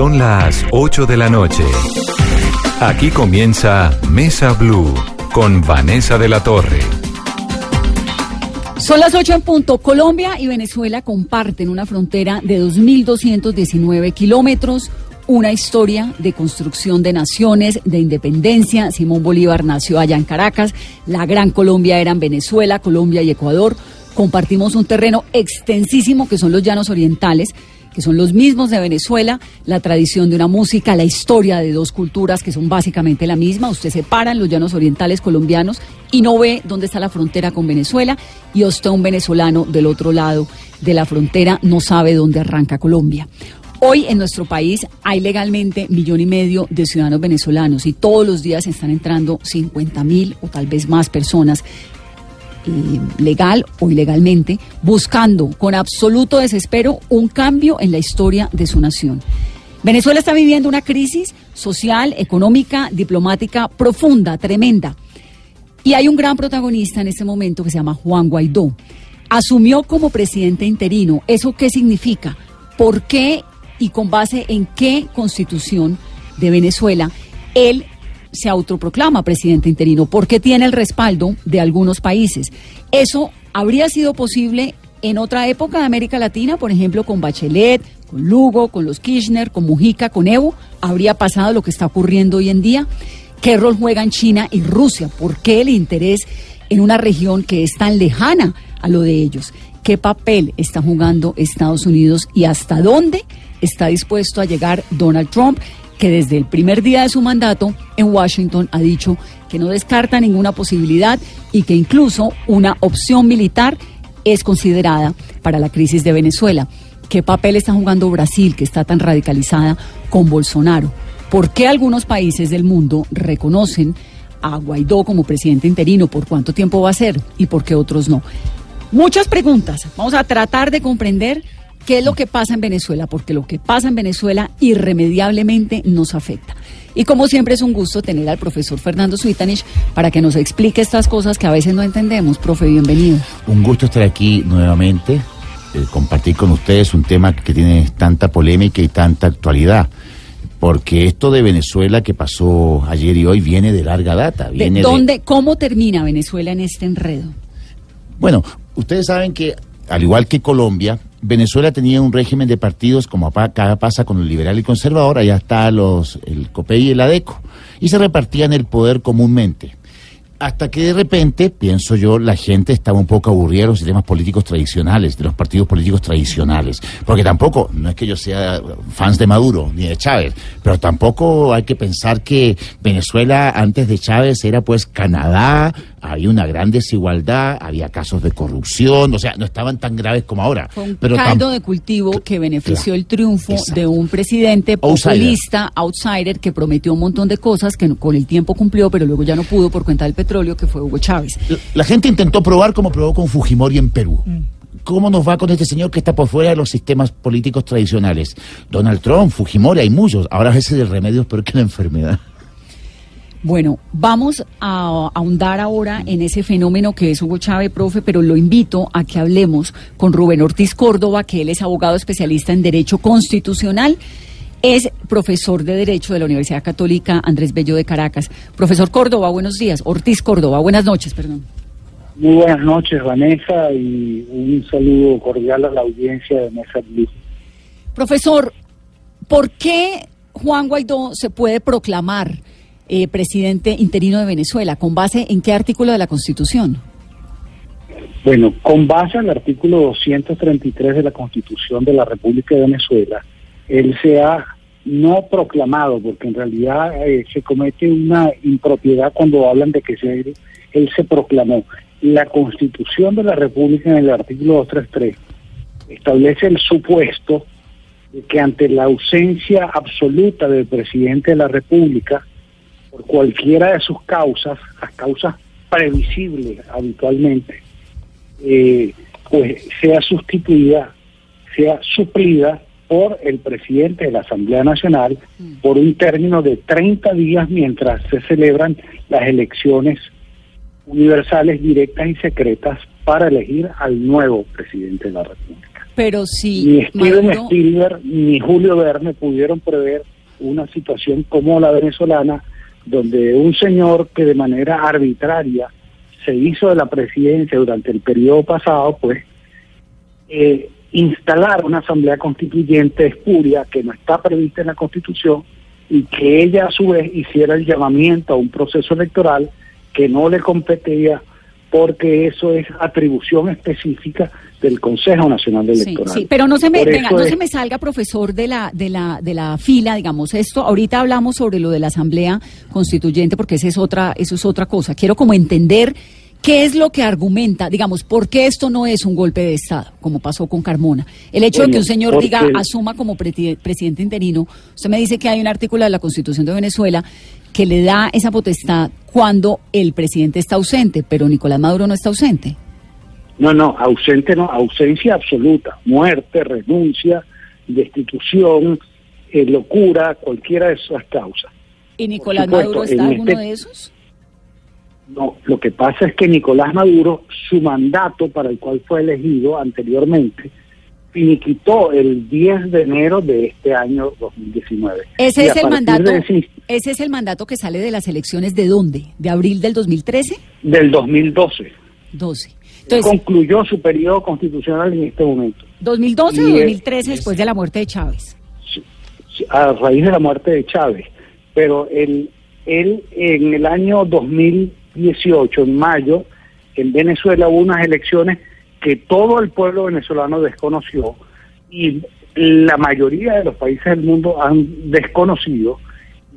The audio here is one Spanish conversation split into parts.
Son las 8 de la noche. Aquí comienza Mesa Blue con Vanessa de la Torre. Son las 8 en punto. Colombia y Venezuela comparten una frontera de 2.219 kilómetros, una historia de construcción de naciones, de independencia. Simón Bolívar nació allá en Caracas, la Gran Colombia era en Venezuela, Colombia y Ecuador. Compartimos un terreno extensísimo que son los llanos orientales que son los mismos de Venezuela, la tradición de una música, la historia de dos culturas que son básicamente la misma. Usted se para en los llanos orientales colombianos y no ve dónde está la frontera con Venezuela y usted, un venezolano del otro lado de la frontera, no sabe dónde arranca Colombia. Hoy en nuestro país hay legalmente millón y medio de ciudadanos venezolanos y todos los días están entrando 50 mil o tal vez más personas eh, legal o ilegalmente, buscando con absoluto desespero un cambio en la historia de su nación. Venezuela está viviendo una crisis social, económica, diplomática profunda, tremenda. Y hay un gran protagonista en este momento que se llama Juan Guaidó. Asumió como presidente interino. ¿Eso qué significa? ¿Por qué y con base en qué constitución de Venezuela él se autoproclama presidente interino porque tiene el respaldo de algunos países. Eso habría sido posible en otra época de América Latina, por ejemplo, con Bachelet, con Lugo, con los Kirchner, con Mujica, con Evo, habría pasado lo que está ocurriendo hoy en día. ¿Qué rol juegan China y Rusia? ¿Por qué el interés en una región que es tan lejana a lo de ellos? ¿Qué papel está jugando Estados Unidos y hasta dónde está dispuesto a llegar Donald Trump? Que desde el primer día de su mandato en Washington ha dicho que no descarta ninguna posibilidad y que incluso una opción militar es considerada para la crisis de Venezuela. ¿Qué papel está jugando Brasil, que está tan radicalizada con Bolsonaro? ¿Por qué algunos países del mundo reconocen a Guaidó como presidente interino? ¿Por cuánto tiempo va a ser? ¿Y por qué otros no? Muchas preguntas. Vamos a tratar de comprender ¿Qué es lo que pasa en Venezuela? Porque lo que pasa en Venezuela irremediablemente nos afecta. Y como siempre es un gusto tener al profesor Fernando Suitanich para que nos explique estas cosas que a veces no entendemos. Profe, bienvenido. Un gusto estar aquí nuevamente, eh, compartir con ustedes un tema que tiene tanta polémica y tanta actualidad. Porque esto de Venezuela que pasó ayer y hoy viene de larga data. Viene ¿De dónde, ¿Cómo termina Venezuela en este enredo? Bueno, ustedes saben que, al igual que Colombia, Venezuela tenía un régimen de partidos como acá pasa con el liberal y conservador, allá está los, el COPEI y el ADECO, y se repartían el poder comúnmente. Hasta que de repente, pienso yo, la gente estaba un poco aburrida de los sistemas políticos tradicionales, de los partidos políticos tradicionales. Porque tampoco, no es que yo sea fans de Maduro ni de Chávez, pero tampoco hay que pensar que Venezuela antes de Chávez era pues Canadá, había una gran desigualdad, había casos de corrupción, o sea, no estaban tan graves como ahora. Fue un caldo de cultivo que benefició el triunfo de un presidente populista, outsider. que prometió un montón de cosas que con el tiempo cumplió, pero luego ya no pudo por cuenta del petróleo, que fue Hugo Chávez. La, gente intentó probar como probó con Fujimori en Perú. Mm. ¿Cómo nos va con este señor que está por fuera de los sistemas políticos tradicionales? Donald Trump, Fujimori, hay muchos. Ahora a veces el remedio es peor que la enfermedad. Bueno, vamos a ahondar ahora en ese fenómeno que es Hugo Chávez, profe, pero lo invito a que hablemos con Rubén Ortiz Córdoba, que él es abogado especialista en Derecho Constitucional. Es profesor de Derecho de la Universidad Católica Andrés Bello de Caracas. Profesor Córdoba, buenos días. Ortiz Córdoba, buenas noches, perdón. Muy buenas noches, Vanessa, y un saludo cordial a la audiencia de Mesa Blue. Profesor, ¿por qué Juan Guaidó se puede proclamar eh, presidente interino de Venezuela? ¿Con base en qué artículo de la Constitución? Bueno, con base al artículo 233 de la Constitución de la República de Venezuela, él se ha no proclamado, porque en realidad eh, se comete una impropiedad cuando hablan de que se, él se proclamó. La Constitución de la República en el artículo 233 establece el supuesto de que ante la ausencia absoluta del presidente de la República, por cualquiera de sus causas, las causas previsibles habitualmente, eh, pues sea sustituida, sea suplida por el presidente de la Asamblea Nacional por un término de 30 días mientras se celebran las elecciones universales, directas y secretas para elegir al nuevo presidente de la República. Pero si Ni Steven Maduro- Spielberg ni Julio Verne pudieron prever una situación como la venezolana, donde un señor que de manera arbitraria se hizo de la presidencia durante el periodo pasado, pues eh, instalar una asamblea constituyente espuria que no está prevista en la constitución y que ella a su vez hiciera el llamamiento a un proceso electoral que no le competía porque eso es atribución específica del Consejo Nacional Sí, Electoral. sí, pero no se me, venga, no es- se me salga, profesor, de la, de la, de la fila, digamos, esto, ahorita hablamos sobre lo de la Asamblea Constituyente, porque esa es otra, eso es otra cosa. Quiero como entender qué es lo que argumenta, digamos, por qué esto no es un golpe de Estado, como pasó con Carmona. El hecho de que un señor porque- diga, asuma como presidente interino, usted me dice que hay un artículo de la Constitución de Venezuela que le da esa potestad cuando el presidente está ausente, pero Nicolás Maduro no está ausente. No, no, ausente no, ausencia absoluta, muerte, renuncia, destitución, eh, locura, cualquiera de esas causas. ¿Y Nicolás supuesto, Maduro está en alguno este- de esos? No, lo que pasa es que Nicolás Maduro, su mandato para el cual fue elegido anteriormente, finiquitó el 10 de enero de este año 2019. Ese Y es el mandato. ese- Ese es el mandato que sale de las elecciones de dónde? ¿De abril del 2013? del 2012. 12. Él Entonces, concluyó su periodo constitucional en este momento. 2012 o y, eh, 2013 después de la muerte de Chávez. a raíz de la muerte de Chávez. Pero él, él en el año 2018, en mayo, en Venezuela hubo unas elecciones que todo el pueblo venezolano desconoció y la mayoría de los países del mundo han desconocido.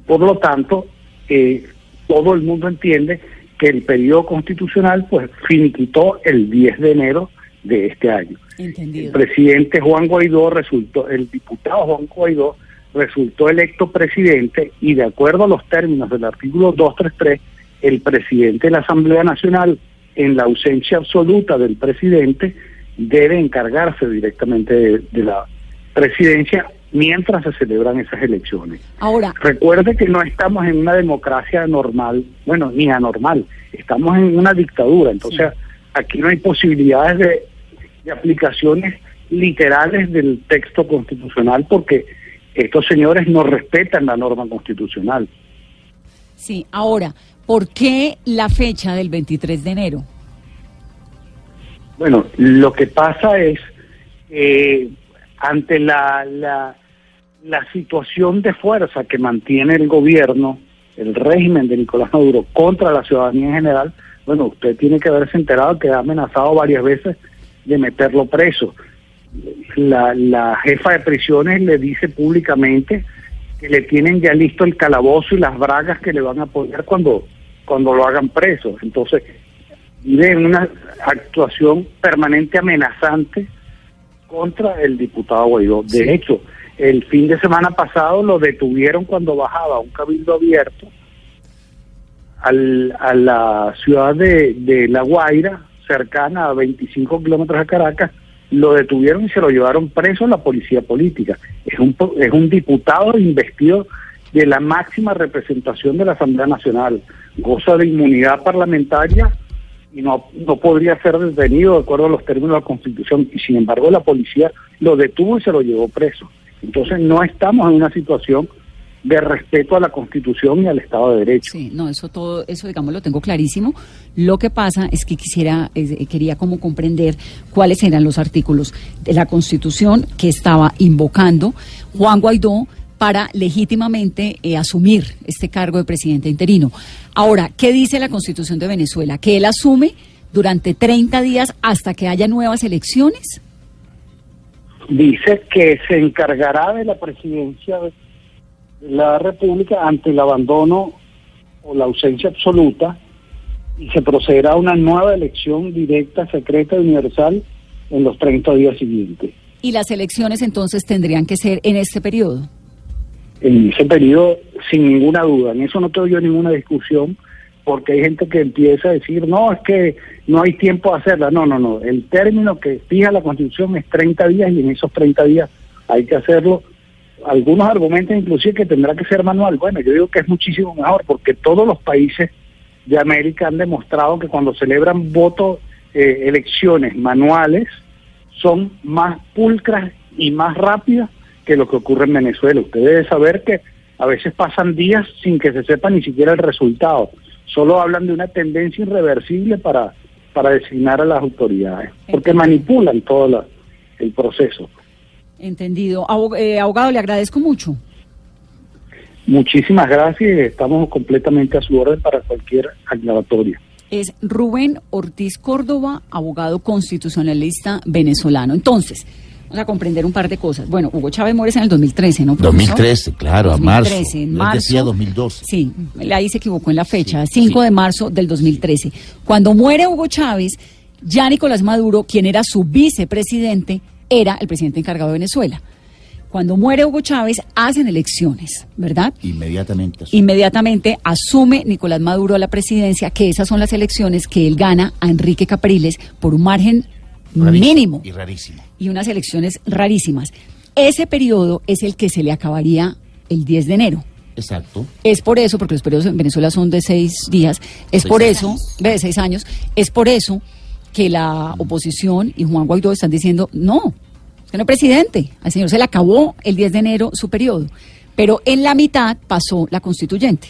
Por lo tanto, eh, todo el mundo entiende que el periodo constitucional pues finiquitó el 10 de enero de este año. El presidente Juan Guaidó resultó, el diputado Juan Guaidó resultó electo presidente y de acuerdo a los términos del artículo 233, el presidente de la Asamblea Nacional, en la ausencia absoluta del presidente, debe encargarse directamente de, de la presidencia mientras se celebran esas elecciones. Ahora, Recuerde que no estamos en una democracia normal, bueno, ni anormal, estamos en una dictadura, entonces aquí no hay posibilidades de, de aplicaciones literales del texto constitucional porque estos señores no respetan la norma constitucional. sí, ahora, ¿por qué la fecha del 23 de enero? Bueno, lo que pasa es, eh, ante la, la, la situación de fuerza que mantiene el gobierno, el régimen de Nicolás Maduro contra la ciudadanía en general, bueno, usted tiene que haberse enterado que ha amenazado varias veces de meterlo preso. La, la jefa de prisiones le dice públicamente que le tienen ya listo el calabozo y las bragas que le van a poner cuando, cuando lo hagan preso. Entonces, vive en una actuación permanente amenazante contra el diputado Guaidó. De hecho, el fin de semana pasado lo detuvieron cuando bajaba a un cabildo abierto al, a la ciudad de, de La Guaira, cercana a 25 kilómetros de Caracas, lo detuvieron y se lo llevaron preso a la policía política. Es un, es un diputado investido de la máxima representación de la Asamblea Nacional. Goza de inmunidad parlamentaria y no, no podría ser detenido de acuerdo a los términos de la Constitución. Y sin embargo la policía lo detuvo y se lo llevó preso. Entonces no estamos en una situación de respeto a la Constitución y al Estado de Derecho. Sí, no, eso todo, eso digamos lo tengo clarísimo. Lo que pasa es que quisiera, eh, quería como comprender cuáles eran los artículos de la Constitución que estaba invocando Juan Guaidó para legítimamente eh, asumir este cargo de presidente interino. Ahora, ¿qué dice la Constitución de Venezuela? Que él asume durante 30 días hasta que haya nuevas elecciones. dice que se encargará de la presidencia de la República ante el abandono o la ausencia absoluta y se procederá a una nueva elección directa, secreta y universal en los 30 días siguientes. Y las elecciones entonces tendrían que ser en este periodo. En ese periodo, sin ninguna duda, en eso no tengo yo ninguna discusión, porque hay gente que empieza a decir, no, es que no hay tiempo a hacerla. No, no, no. El término que fija la Constitución es 30 días y en esos 30 días hay que hacerlo. Algunos argumentos inclusive que tendrá que ser manual. Bueno, yo digo que es muchísimo mejor porque todos los países de América han demostrado que cuando celebran votos, eh, elecciones manuales, son más pulcras y más rápidas que lo que ocurre en Venezuela. Usted debe saber que a veces pasan días sin que se sepa ni siquiera el resultado. Solo hablan de una tendencia irreversible para, para designar a las autoridades, porque manipulan todo la, el proceso. Entendido. Abog- eh, abogado, le agradezco mucho. Muchísimas gracias y estamos completamente a su orden para cualquier aclaratoria. Es Rubén Ortiz Córdoba, abogado constitucionalista venezolano. Entonces, vamos a comprender un par de cosas. Bueno, Hugo Chávez muere en el 2013, ¿no? profesor? 2013, claro, a 2013, marzo. En Él marzo. decía 2012. Sí, ahí se equivocó en la fecha, Sí, 5 sí. de marzo del 2013. Cuando muere Hugo Chávez, ya Nicolás Maduro, quien era su vicepresidente, era el presidente encargado de Venezuela. Cuando muere Hugo Chávez, hacen elecciones, ¿verdad? Inmediatamente. Inmediatamente asume Nicolás Maduro a la presidencia, que esas son las elecciones que él gana a Enrique Capriles por un margen Rarísimo mínimo Y rarísimo. y unas elecciones rarísimas. Ese periodo es el que se le acabaría el 10 de enero. Exacto. Es por eso, porque los periodos en Venezuela son de seis días, es Seis por años. eso, de seis años, es por eso que la oposición y Juan Guaidó están diciendo, no, que no es presidente, al señor se le acabó el 10 de enero su periodo, pero en la mitad pasó la constituyente,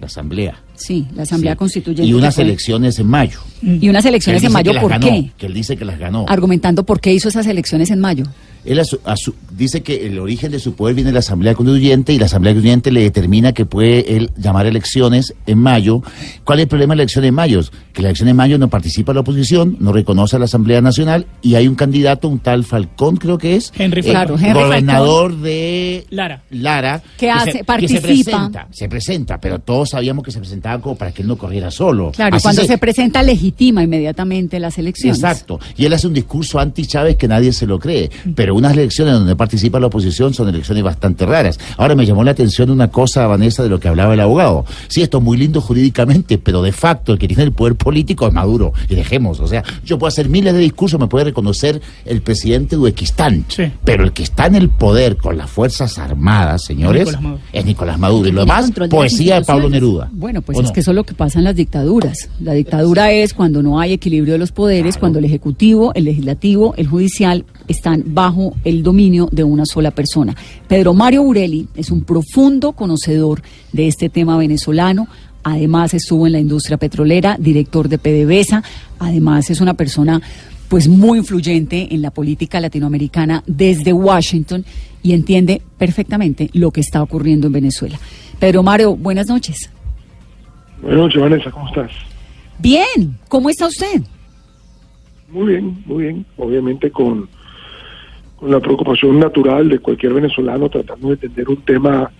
La asamblea. sí, la asamblea Sí. constituyente. Y unas elecciones en mayo. Y unas elecciones en mayo, ¿por ganó, qué? Que él dice que las ganó. Argumentando por qué hizo esas elecciones en mayo. Él asu- asu- dice que el origen de su poder viene de la Asamblea Constituyente y la Asamblea Constituyente le determina que puede él llamar elecciones en mayo. ¿Cuál es el problema de la elección en mayo? Que la elección en mayo no participa la oposición, no reconoce a la Asamblea Nacional y hay un candidato, un tal Falcón creo que es, Henry eh, Falcón. Claro, Henry gobernador de Lara. Lara, Que hace- se, participa. se presenta, se presenta, pero todos sabíamos que se presentaba como para que él no corriera solo. Claro, y Así cuando se... presenta legitima inmediatamente las elecciones. Exacto. Y él hace un discurso anti-Chávez que nadie se lo cree. Pero unas elecciones donde participa la oposición son elecciones bastante raras. Ahora me llamó la atención una cosa, Vanessa, de lo que hablaba el abogado. Sí, esto es muy lindo jurídicamente, pero de facto el que tiene el poder político es Maduro. Y dejemos, o sea, yo puedo hacer miles de discursos, me puede reconocer el presidente de Uzbekistán. Sí. Pero el que está en el poder con las Fuerzas Armadas, señores, Nicolás es Nicolás Maduro. Y lo demás, de poesía de Pablo. Neruda. Bueno, pues ¿O es no? que eso es lo que pasa en las dictaduras. La dictadura es cuando no hay equilibrio de los poderes, Claro. cuando el ejecutivo, el legislativo, el judicial están bajo el dominio de una sola persona. Pedro Mario Burelli es un profundo conocedor de este tema venezolano. Además estuvo en la industria petrolera, director de PDVSA. Además es una persona pues muy influyente en la política latinoamericana desde Washington y entiende perfectamente lo que está ocurriendo en Venezuela. Pedro Mario, buenas noches. Buenas noches, Vanessa, ¿cómo estás? Bien, ¿cómo está usted? Muy bien, muy bien. Obviamente con, con la preocupación natural de cualquier venezolano tratando de entender un tema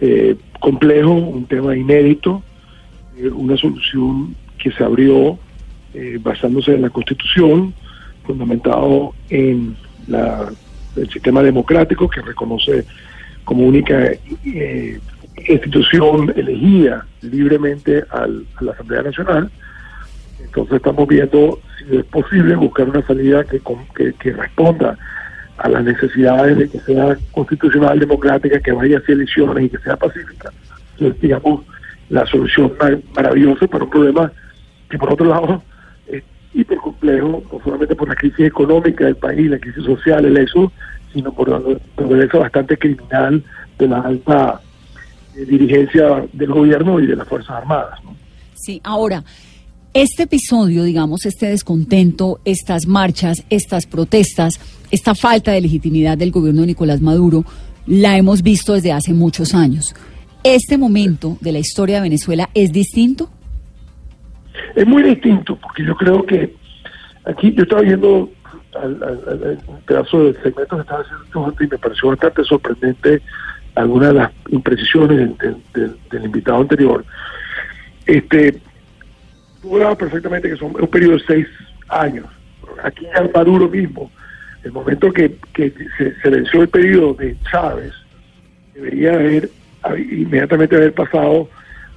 eh, complejo, un tema inédito, eh, una solución que se abrió eh, basándose en la Constitución, fundamentado en la, el sistema democrático que reconoce como única eh, institución elegida libremente al- a la Asamblea Nacional. Entonces estamos viendo si es posible buscar una salida que, que, que responda a las necesidades de que sea constitucional, democrática, que vaya hacia elecciones y que sea pacífica. Entonces, digamos, la solución mar- maravillosa para un problema que por otro lado es hiper complejo, no solamente por la crisis económica del país, la crisis social, el eso, sino por la naturaleza bastante criminal de la alta eh, dirigencia del gobierno y de las Fuerzas Armadas. Sí, ahora, este episodio, digamos, este descontento, estas marchas, estas protestas, esta falta de legitimidad del gobierno de Nicolás Maduro, la hemos visto desde hace muchos años. ¿Este momento de la historia de Venezuela es distinto? Es muy distinto, porque yo creo que aquí yo estaba viendo al, pedazo del segmento que estaba haciendo antes y me pareció bastante sorprendente algunas de las imprecisiones del invitado anterior. Este, tú hablabas perfectamente que son un periodo de seis años. Aquí ya Maduro mismo el momento que, se, se venció el periodo de Chávez, debería haber inmediatamente haber pasado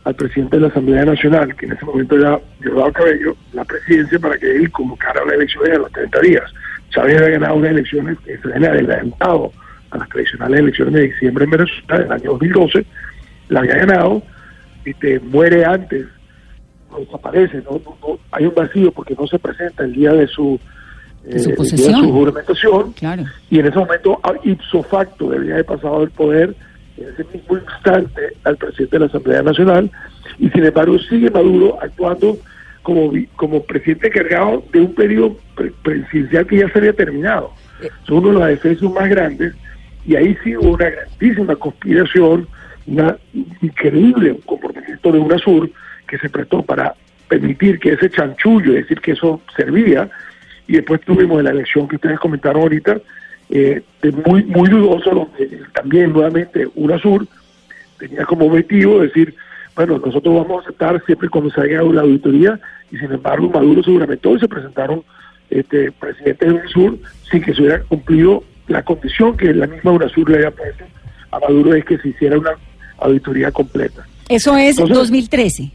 al presidente de la Asamblea Nacional, que en ese momento ya llevaba cabello, la presidencia para que él convocara la elección a los 30 días. Chávez había ganado unas elecciones que se habían adelantado a las tradicionales elecciones de diciembre en Venezuela del año 2012, la había ganado, y te muere antes, no desaparece, no, hay un vacío porque no se presenta el día de su, eh, su, juramentación, y en ese momento ipso facto debería haber pasado el poder en ese mismo instante al presidente de la Asamblea Nacional y sin embargo sigue Maduro actuando como, como presidente encargado de un periodo presidencial que ya se había terminado. Eh. Son uno de los defensores más grandes y ahí sí hubo una grandísima conspiración, una increíble comportamiento de UNASUR que se prestó para permitir que ese chanchullo, es decir, que eso servía, y después tuvimos la elección que ustedes comentaron ahorita, eh, muy, muy dudoso, donde también nuevamente UNASUR tenía como objetivo decir, bueno, nosotros vamos a aceptar siempre cuando se haga la auditoría, y sin embargo Maduro seguramente hoy se presentaron este, presidentes de UNASUR sin que se hubiera cumplido la condición que la misma UNASUR le había puesto a Maduro es que se hiciera una auditoría completa. Eso es 2013.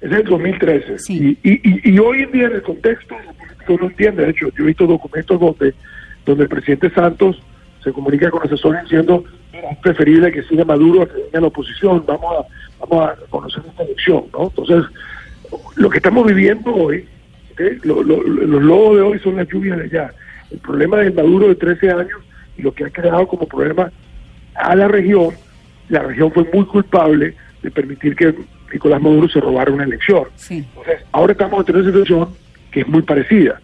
Es el 2013. Y, y, y, hoy en día en el contexto, no entiende, de hecho, yo he visto documentos donde donde el presidente Santos se comunica con asesores diciendo es preferible que siga Maduro a que venga la oposición, vamos a, vamos a conocer esta elección, ¿no? Entonces, lo que estamos viviendo hoy, los lobos de hoy son las lluvias de allá. El problema del Maduro de 13 años y lo que ha creado como problema a la región, la región fue muy culpable de permitir que Nicolás Maduro se robara una elección. Entonces, ahora estamos en una situación que es muy parecida.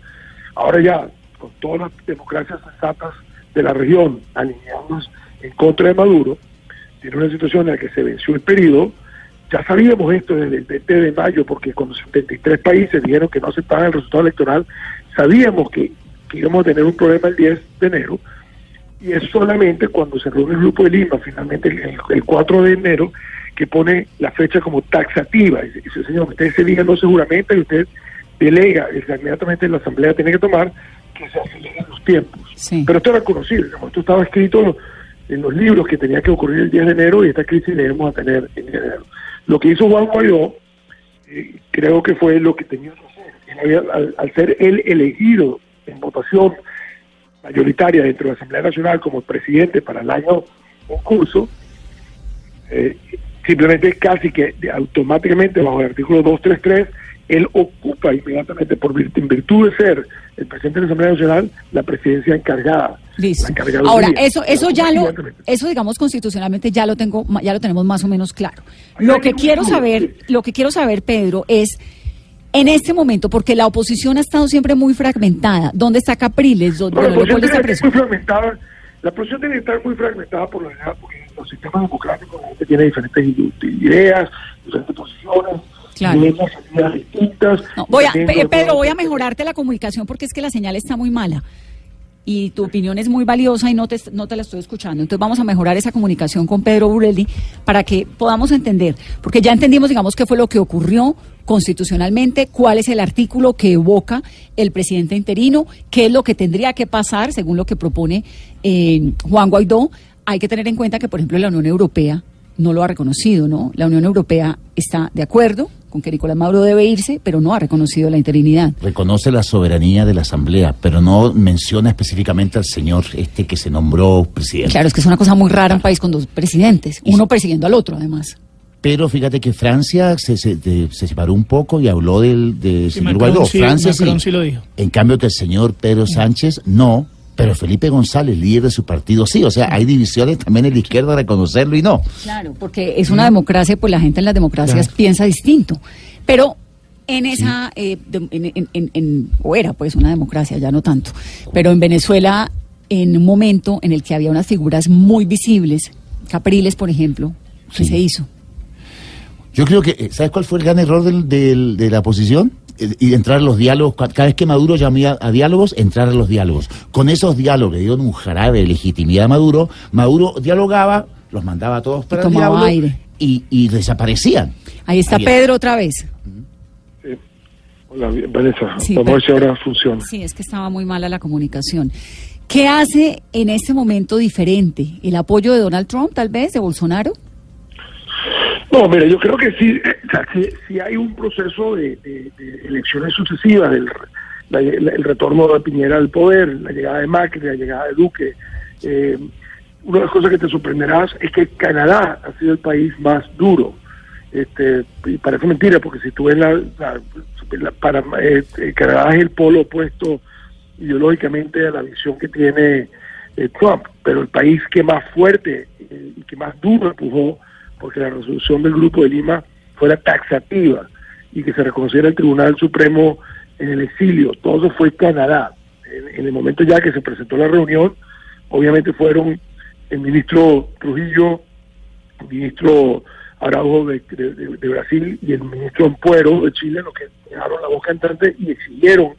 Ahora ya con todas las democracias sensatas de la región alineadas en contra de Maduro, tiene una situación en la que se venció el periodo. Ya sabíamos esto desde el 20 de mayo, porque cuando 73 países dijeron que no aceptaban el resultado electoral, sabíamos que, íbamos a tener un problema el 10 de enero. Y es solamente cuando se reúne el grupo de Lima, finalmente el, 4 de enero, que pone la fecha como taxativa. Y dice, señor, usted ese día no seguramente y usted delega, inmediatamente la Asamblea tiene que tomar que se aceleren los tiempos. Pero esto era conocido, esto estaba escrito en los libros que tenía que ocurrir el 10 de enero y esta crisis la íbamos a tener en enero. Lo que hizo Juan Guaidó, eh, creo que fue lo que tenía que hacer. al, ser él elegido en votación mayoritaria dentro de la Asamblea Nacional como presidente para el año en curso, eh, simplemente casi que automáticamente bajo el artículo 233 él ocupa inmediatamente, por en virtud de ser el presidente de la Asamblea Nacional, la presidencia encargada. Listo. Ahora, eso, eso ya lo, eso digamos constitucionalmente ya lo tengo, ya lo tenemos más o menos claro. Lo que quiero saber, lo que quiero saber, Pedro, es en este momento, porque la oposición ha estado siempre muy fragmentada. ¿Dónde está Capriles? ¿Dónde, la, oposición está muy fragmentada, la oposición debe estar muy fragmentada por lo general, porque los sistemas democráticos la gente tiene diferentes ideas, diferentes posiciones Claro. voy a, Pedro, voy a mejorarte la comunicación porque es que la señal está muy mala y tu opinión es muy valiosa y no te, no te la estoy escuchando. Entonces vamos a mejorar esa comunicación con Pedro Burelli para que podamos entender, porque ya entendimos, digamos, qué fue lo que ocurrió constitucionalmente, cuál es el artículo que evoca el presidente interino, qué es lo que tendría que pasar según lo que propone eh, Juan Guaidó. Hay que tener en cuenta que, por ejemplo, la Unión Europea no lo ha reconocido, ¿no? La Unión Europea está de acuerdo con que Nicolás Maduro debe irse, pero no ha reconocido la interinidad. Reconoce la soberanía de la Asamblea, pero no menciona específicamente al señor este que se nombró presidente. Claro, es que es una cosa muy rara un país con dos presidentes, uno persiguiendo al otro además. Pero fíjate que Francia se, se, separó un poco y habló del de señor Guaidó. Francia sí, lo dijo. En cambio que el señor Pedro Sánchez no, pero Felipe González, líder de su partido, sí. O sea, hay divisiones también en la izquierda, reconocerlo y no. Claro, porque es una democracia, pues la gente en las democracias piensa distinto. Pero en esa, eh, en, o era pues una democracia, ya no tanto, pero en Venezuela, en un momento en el que había unas figuras muy visibles, Capriles, por ejemplo, ¿qué se hizo? Yo creo que, eh, ¿sabes cuál fue el gran error de la oposición? Y entrar a los diálogos, cada vez que Maduro llamaba a diálogos, entrar a los diálogos. Con esos diálogos que dieron un jarabe de legitimidad a Maduro, Maduro dialogaba, los mandaba a todos para el diálogo Y, y, desaparecían. Ahí está Pedro otra vez. Hola, Vanessa. Sí, Vamos a ver si ahora funciona. Sí, es que estaba muy mala la comunicación. ¿Qué hace en este momento diferente? ¿El apoyo de Donald Trump, tal vez, de Bolsonaro? No, mira, yo creo que sí, eh, o sea, sí, sí hay un proceso de, elecciones sucesivas, del, el retorno de Piñera al poder, la llegada de Macri, la llegada de Duque. Eh, una de las cosas que te sorprenderás es que Canadá ha sido el país más duro. Este, y parece mentira, porque si tú ves la, la- para, eh, Canadá es el polo opuesto ideológicamente a la visión que tiene eh, Trump, pero el país que más fuerte eh, y que más duro empujó porque la resolución del Grupo de Lima fuera taxativa y que se reconociera el Tribunal Supremo en el exilio. Todo eso fue Canadá. En, el momento ya que se presentó la reunión, obviamente fueron el ministro Trujillo, el ministro Araujo de, Brasil y el ministro Ampuero de Chile, los que dejaron la voz cantante y exigieron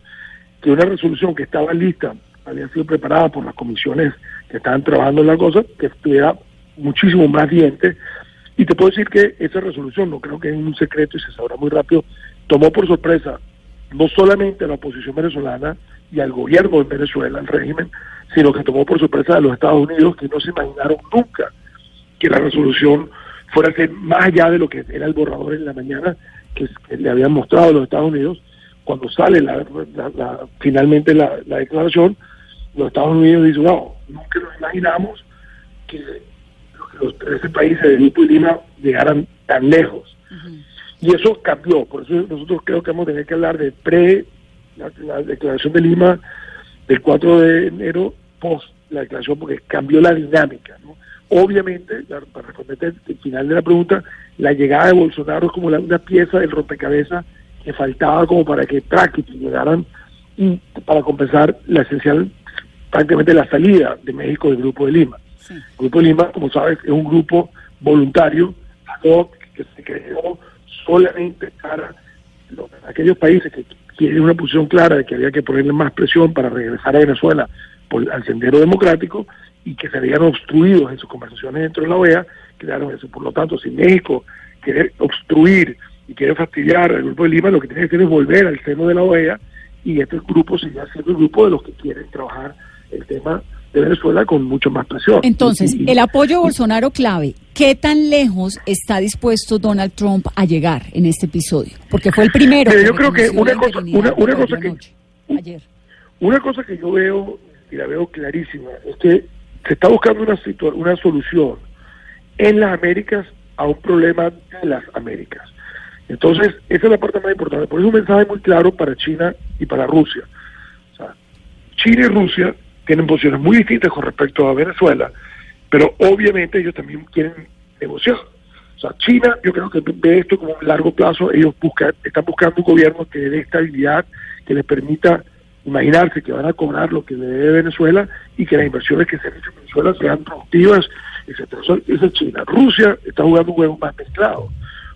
que una resolución que estaba lista, había sido preparada por las comisiones que estaban trabajando en la cosa, que estuviera muchísimo más diente. Y te puedo decir que esa resolución, no creo que es un secreto y se sabrá muy rápido, tomó por sorpresa no solamente a la oposición venezolana y al gobierno de Venezuela, al régimen, sino que tomó por sorpresa a los Estados Unidos que no se imaginaron nunca que la resolución fuera a ser más allá de lo que era el borrador en la mañana que, le habían mostrado a los Estados Unidos. Cuando sale la, finalmente la, la declaración, los Estados Unidos dicen, wow, nunca nos imaginamos que los 13 países del Grupo de Lima llegaran tan lejos. Y eso cambió, por eso nosotros creo que vamos a tener que hablar de pre, la, la declaración de Lima del 4 de enero, post la declaración, porque cambió la dinámica. ¿no? Obviamente, la- para responder el final de la pregunta, la llegada de Bolsonaro es como la- una pieza del rompecabezas que faltaba como para que prácticamente llegaran y para compensar la esencial, prácticamente la salida de México del Grupo de Lima. El Grupo Lima, como sabes, es un grupo voluntario que se creó solamente para los- aquellos países que tienen una posición clara de que había que ponerle más presión para regresar a Venezuela por, al sendero democrático y que se habían obstruido en sus conversaciones dentro de la OEA, crearon eso. Por lo tanto, si México quiere obstruir y quiere fastidiar al Grupo de Lima, lo que tiene que hacer es volver al seno de la OEA y este grupo seguirá siendo el grupo de los que quieren trabajar el tema de Venezuela con mucho más presión. Entonces, Y- el apoyo a Bolsonaro clave, ¿qué tan lejos está dispuesto Donald Trump a llegar en este episodio? Porque fue el primero. Mira, yo creo que una cosa- una- cosa que- ayer. Una cosa que yo veo, y la veo clarísima, es que se está buscando una, una solución en las Américas a un problema de las Américas. Entonces, esa es la parte más importante. Por eso un mensaje muy claro para China y para Rusia. O sea, China y Rusia tienen posiciones muy distintas con respecto a Venezuela, pero obviamente ellos también quieren negociar. O sea, China, yo creo que ve esto como un largo plazo. Ellos buscan, están buscando un gobierno que dé estabilidad, que les permita imaginarse que van a cobrar lo que le debe Venezuela y que las inversiones que se han hecho en Venezuela sean productivas, etcétera. Eso es China. Rusia está jugando un juego más mezclado.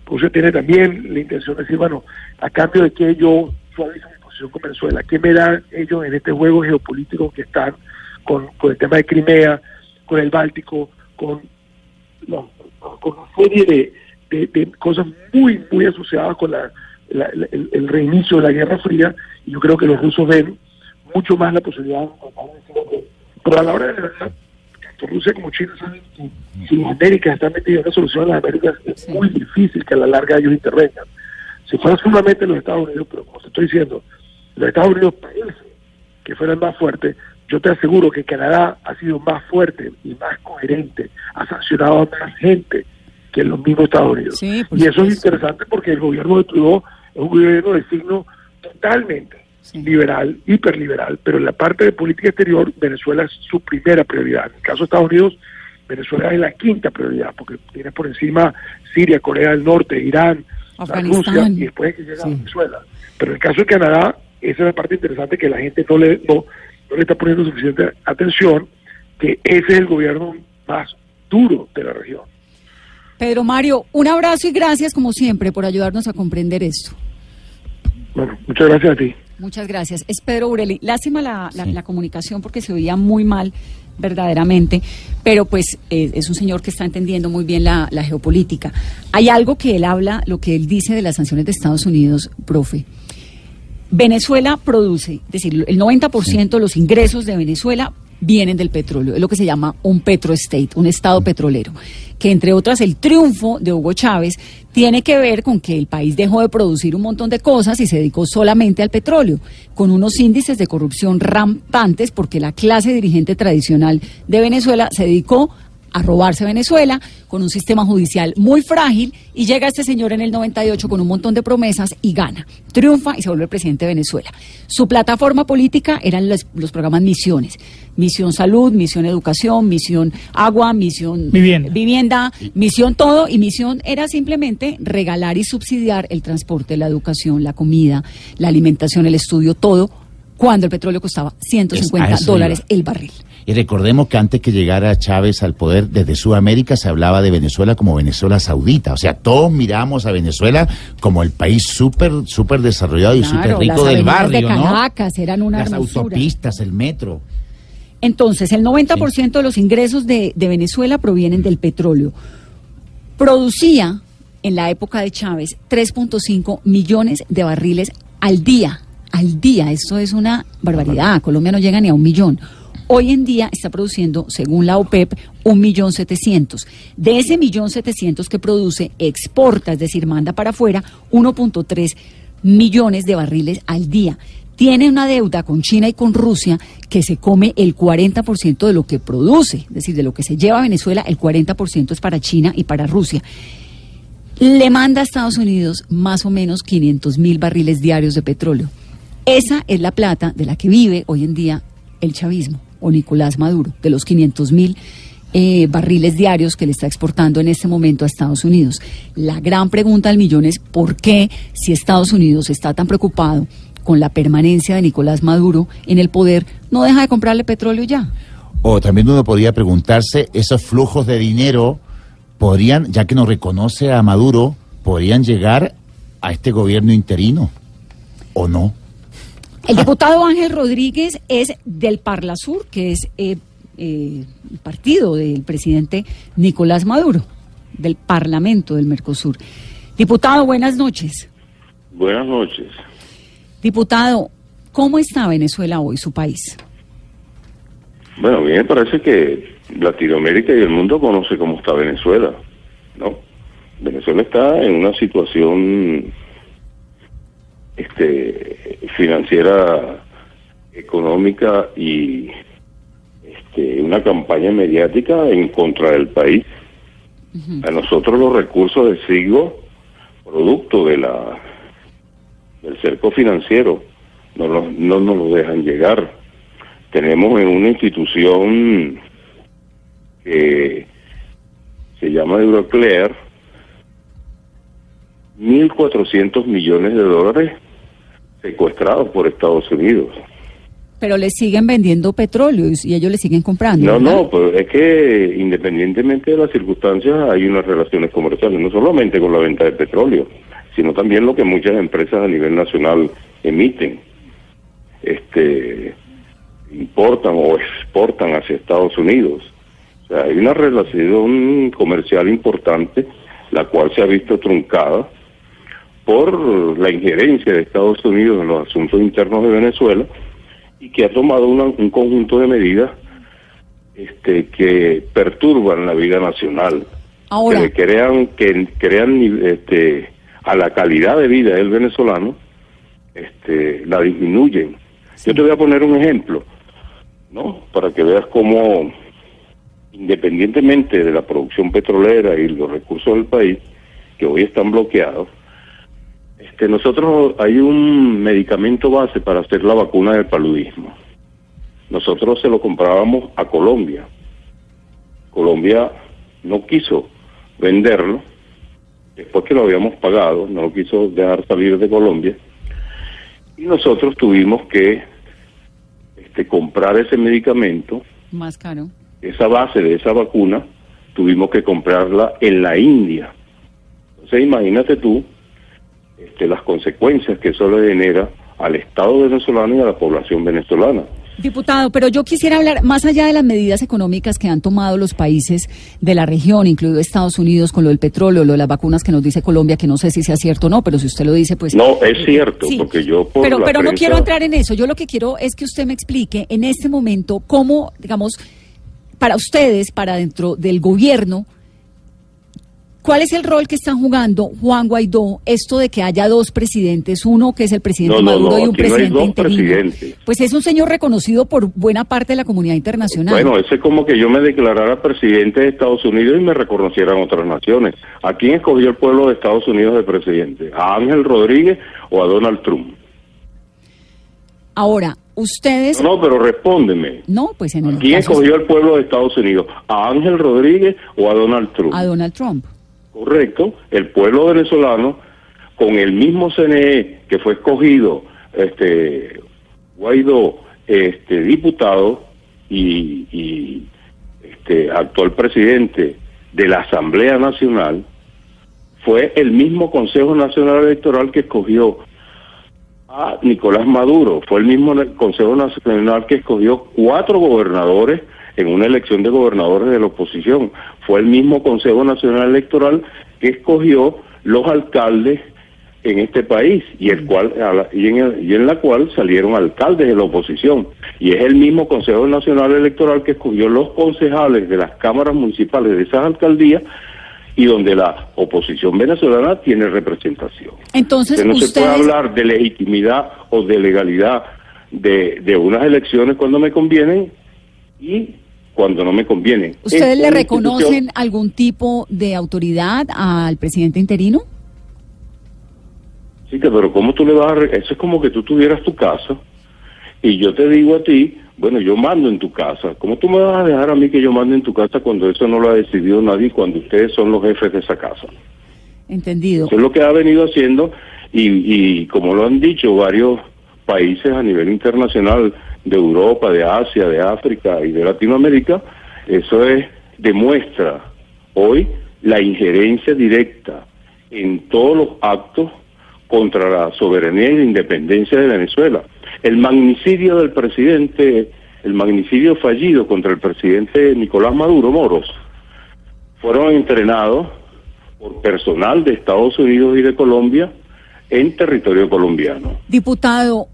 Rusia tiene también la intención de decir, bueno, a cambio de que yo suavizo con Venezuela, ¿qué me dan ellos en este juego geopolítico que están con, con el tema de Crimea, con el Báltico, con, no, con una serie de, de- de cosas muy, muy asociadas con la, la- la- el, el reinicio de la Guerra Fría? Y yo creo que los rusos ven mucho más la posibilidad de pero a la hora de la verdad, tanto Rusia como China saben que si las Américas están metidas en una solución en las Américas, es muy difícil que a la larga ellos intervengan. Si fuera solamente los Estados Unidos, pero como te estoy diciendo, los Estados Unidos parece que fueran más fuertes, yo te aseguro que Canadá ha sido más fuerte y más coherente, ha sancionado a más gente que los mismos Estados Unidos. Sí, y eso es interesante porque el gobierno de Trudeau es un gobierno de signo totalmente Sí. liberal, hiperliberal, pero en la parte de política exterior, Venezuela es su primera prioridad. En el caso de Estados Unidos, Venezuela es la quinta prioridad, porque tiene por encima Siria, Corea del Norte, Irán, Afganistán. Rusia, y después que llega Sí. a Venezuela. Pero en el caso de Canadá, esa es la parte interesante que la gente no le, no, no le está poniendo suficiente atención, que ese es el gobierno más duro de la región. Pedro Mario, un abrazo y gracias como siempre por ayudarnos a comprender esto. Bueno, muchas gracias a ti. Muchas gracias. Es Pedro Ureli. Lástima la, la- Sí. la comunicación porque se oía muy mal, verdaderamente, pero pues eh, es un señor que está entendiendo muy bien la, la geopolítica. Hay algo que él habla, lo que él dice de las sanciones de Estados Unidos, profe. Venezuela produce, es decir, el 90% de los ingresos de Venezuela vienen del petróleo. Es lo que se llama un petrostate, un estado petrolero. Que entre otras el triunfo de Hugo Chávez tiene que ver con que el país dejó de producir un montón de cosas y se dedicó solamente al petróleo, con unos índices de corrupción rampantes porque la clase dirigente tradicional de Venezuela se dedicó a robarse Venezuela con un sistema judicial muy frágil y llega este señor en el 98 con un montón de promesas y gana, triunfa y se vuelve presidente de Venezuela. Su plataforma política eran los, los programas Misiones, Misión Salud, Misión Educación, Misión Agua, Misión Vivienda. vivienda Misión Todo y Misión era simplemente regalar y subsidiar el transporte, la educación, la comida, la alimentación, el estudio, todo cuando el petróleo costaba 150 Es- a eso dólares iba. el barril. Y recordemos que antes que llegara Chávez al poder, desde Sudamérica se hablaba de Venezuela como Venezuela Saudita. O sea, todos miramos a Venezuela como el país súper, súper desarrollado y súper rico del de barrio, ¿no? Caracas eran una Las hermosura. autopistas, el metro. Entonces, el 90% de los ingresos de, de Venezuela provienen del petróleo. Producía, en la época de Chávez, 3.5 millones de barriles al día. Al día, esto es una barbaridad. Colombia no llega ni a un millón. Hoy en día está produciendo, según la OPEP, un millón setecientos. De ese millón setecientos que produce, exporta, es decir, manda para afuera 1.3 millones de barriles al día. Tiene una deuda con China y con Rusia que se come el 40% de lo que produce, es decir, de lo que se lleva a Venezuela, el 40% es para China y para Rusia. Le manda a Estados Unidos más o menos 500 mil barriles diarios de petróleo. Esa es la plata de la que vive hoy en día el chavismo o Nicolás Maduro, de los 500 mil eh, barriles diarios que le está exportando en este momento a Estados Unidos. La gran pregunta del millón es por qué, si Estados Unidos está tan preocupado con la permanencia de Nicolás Maduro en el poder, no deja de comprarle petróleo ya. O también uno podría preguntarse, esos flujos de dinero podrían, ya que no reconoce a Maduro, podrían llegar a este gobierno interino o no. El diputado Ángel Rodríguez es del Parlasur, que es eh, eh, el partido del presidente Nicolás Maduro, del Parlamento del Mercosur. Diputado, buenas noches. Buenas noches. Diputado, ¿cómo está Venezuela hoy, su país? Bueno, a mí me parece que Latinoamérica y el mundo conoce cómo está Venezuela, ¿no? Venezuela está en una situación este, financiera, económica y este, una campaña mediática en contra del país. A nosotros los recursos de SIGO, producto de la del cerco financiero, no, lo- no nos lo dejan llegar. Tenemos en una institución que se llama Euroclear 1.400 millones de dólares secuestrados por Estados Unidos. Pero le siguen vendiendo petróleo y, ellos le siguen comprando. No, ¿verdad? no, pero es que independientemente de las circunstancias hay unas relaciones comerciales, no solamente con la venta de petróleo, sino también lo que muchas empresas a nivel nacional emiten. Este importan o exportan hacia Estados Unidos. O sea, hay una relación comercial importante, la cual se ha visto truncada por la injerencia de Estados Unidos en los asuntos internos de Venezuela y que ha tomado una- un conjunto de medidas este, que perturban la vida nacional, Ahora, que crean que crean este, a la calidad de vida del venezolano, este, la disminuyen. Yo te voy a poner un ejemplo, ¿no? Para que veas cómo, independientemente de la producción petrolera y los recursos del país, que hoy están bloqueados, este, nosotros hay un medicamento base para hacer la vacuna del paludismo. Nosotros se lo comprábamos a Colombia. Colombia no quiso venderlo, después que lo habíamos pagado, no lo quiso dejar salir de Colombia, y nosotros tuvimos que este, comprar ese medicamento, más caro. esa base de esa vacuna, tuvimos que comprarla en la India. Entonces imagínate tú este, las consecuencias que eso le genera al Estado venezolano y a la población venezolana. Diputado, pero yo quisiera hablar más allá de las medidas económicas que han tomado los países de la región, incluido Estados Unidos, con lo del petróleo, lo de las vacunas que nos dice Colombia, que no sé si sea cierto o no, pero si usted lo dice, pues... No, es cierto, porque yo... Por pero la pero no quiero entrar en eso. Yo lo que quiero es que usted me explique en este momento cómo, digamos, para ustedes, para dentro del gobierno, ¿cuál es el rol que están jugando Juan Guaidó? Esto de que haya dos presidentes, uno que es el presidente No, Maduro no, y un no hay presidente dos presidentes. Pues es un señor reconocido por buena parte de la comunidad internacional. Bueno, eso es como que yo me declarara presidente de Estados Unidos y me reconocieran otras naciones. ¿A quién escogió el pueblo de Estados Unidos de presidente? ¿A Ángel Rodríguez o a Donald Trump? Ahora, ustedes... No, pero respóndeme. No, pues en el ¿A quién escogió el pueblo de Estados Unidos? ¿A Ángel Rodríguez o a Donald Trump? a Donald Trump. Correcto, el pueblo venezolano con el mismo CNE que fue escogido, este Guaidó, este diputado y, este actual presidente de la Asamblea Nacional, fue el mismo Consejo Nacional Electoral que escogió a Nicolás Maduro, fue el mismo Consejo Nacional que escogió cuatro gobernadores en una elección de gobernadores de la oposición. Fue el mismo Consejo Nacional Electoral que escogió los alcaldes en este país y el cual y, en el- y en la cual salieron alcaldes de la oposición y es el mismo Consejo Nacional Electoral que escogió los concejales de las cámaras municipales de esas alcaldías y donde la oposición venezolana tiene representación. Entonces, no se puede hablar de legitimidad o de legalidad de, de unas elecciones cuando me convienen y cuando no me convienen. ¿Ustedes Es le reconocen algún tipo de autoridad al presidente interino? Sí, pero ¿cómo tú le vas a...? Eso es como que tú tuvieras tu casa y yo te digo a ti, bueno, yo mando en tu casa. ¿Cómo tú me vas a dejar a mí que yo mande en tu casa cuando eso no lo ha decidido nadie, cuando ustedes son los jefes de esa casa? Entendido. Eso es lo que ha venido haciendo y, y como lo han dicho varios países a nivel internacional de Europa, de Asia, de África y de Latinoamérica, eso es demuestra hoy la injerencia directa en todos los actos contra la soberanía y la independencia de Venezuela. El magnicidio del presidente, el magnicidio fallido contra el presidente Nicolás Maduro Moros, fueron entrenados por personal de Estados Unidos y de Colombia en territorio colombiano. Diputado,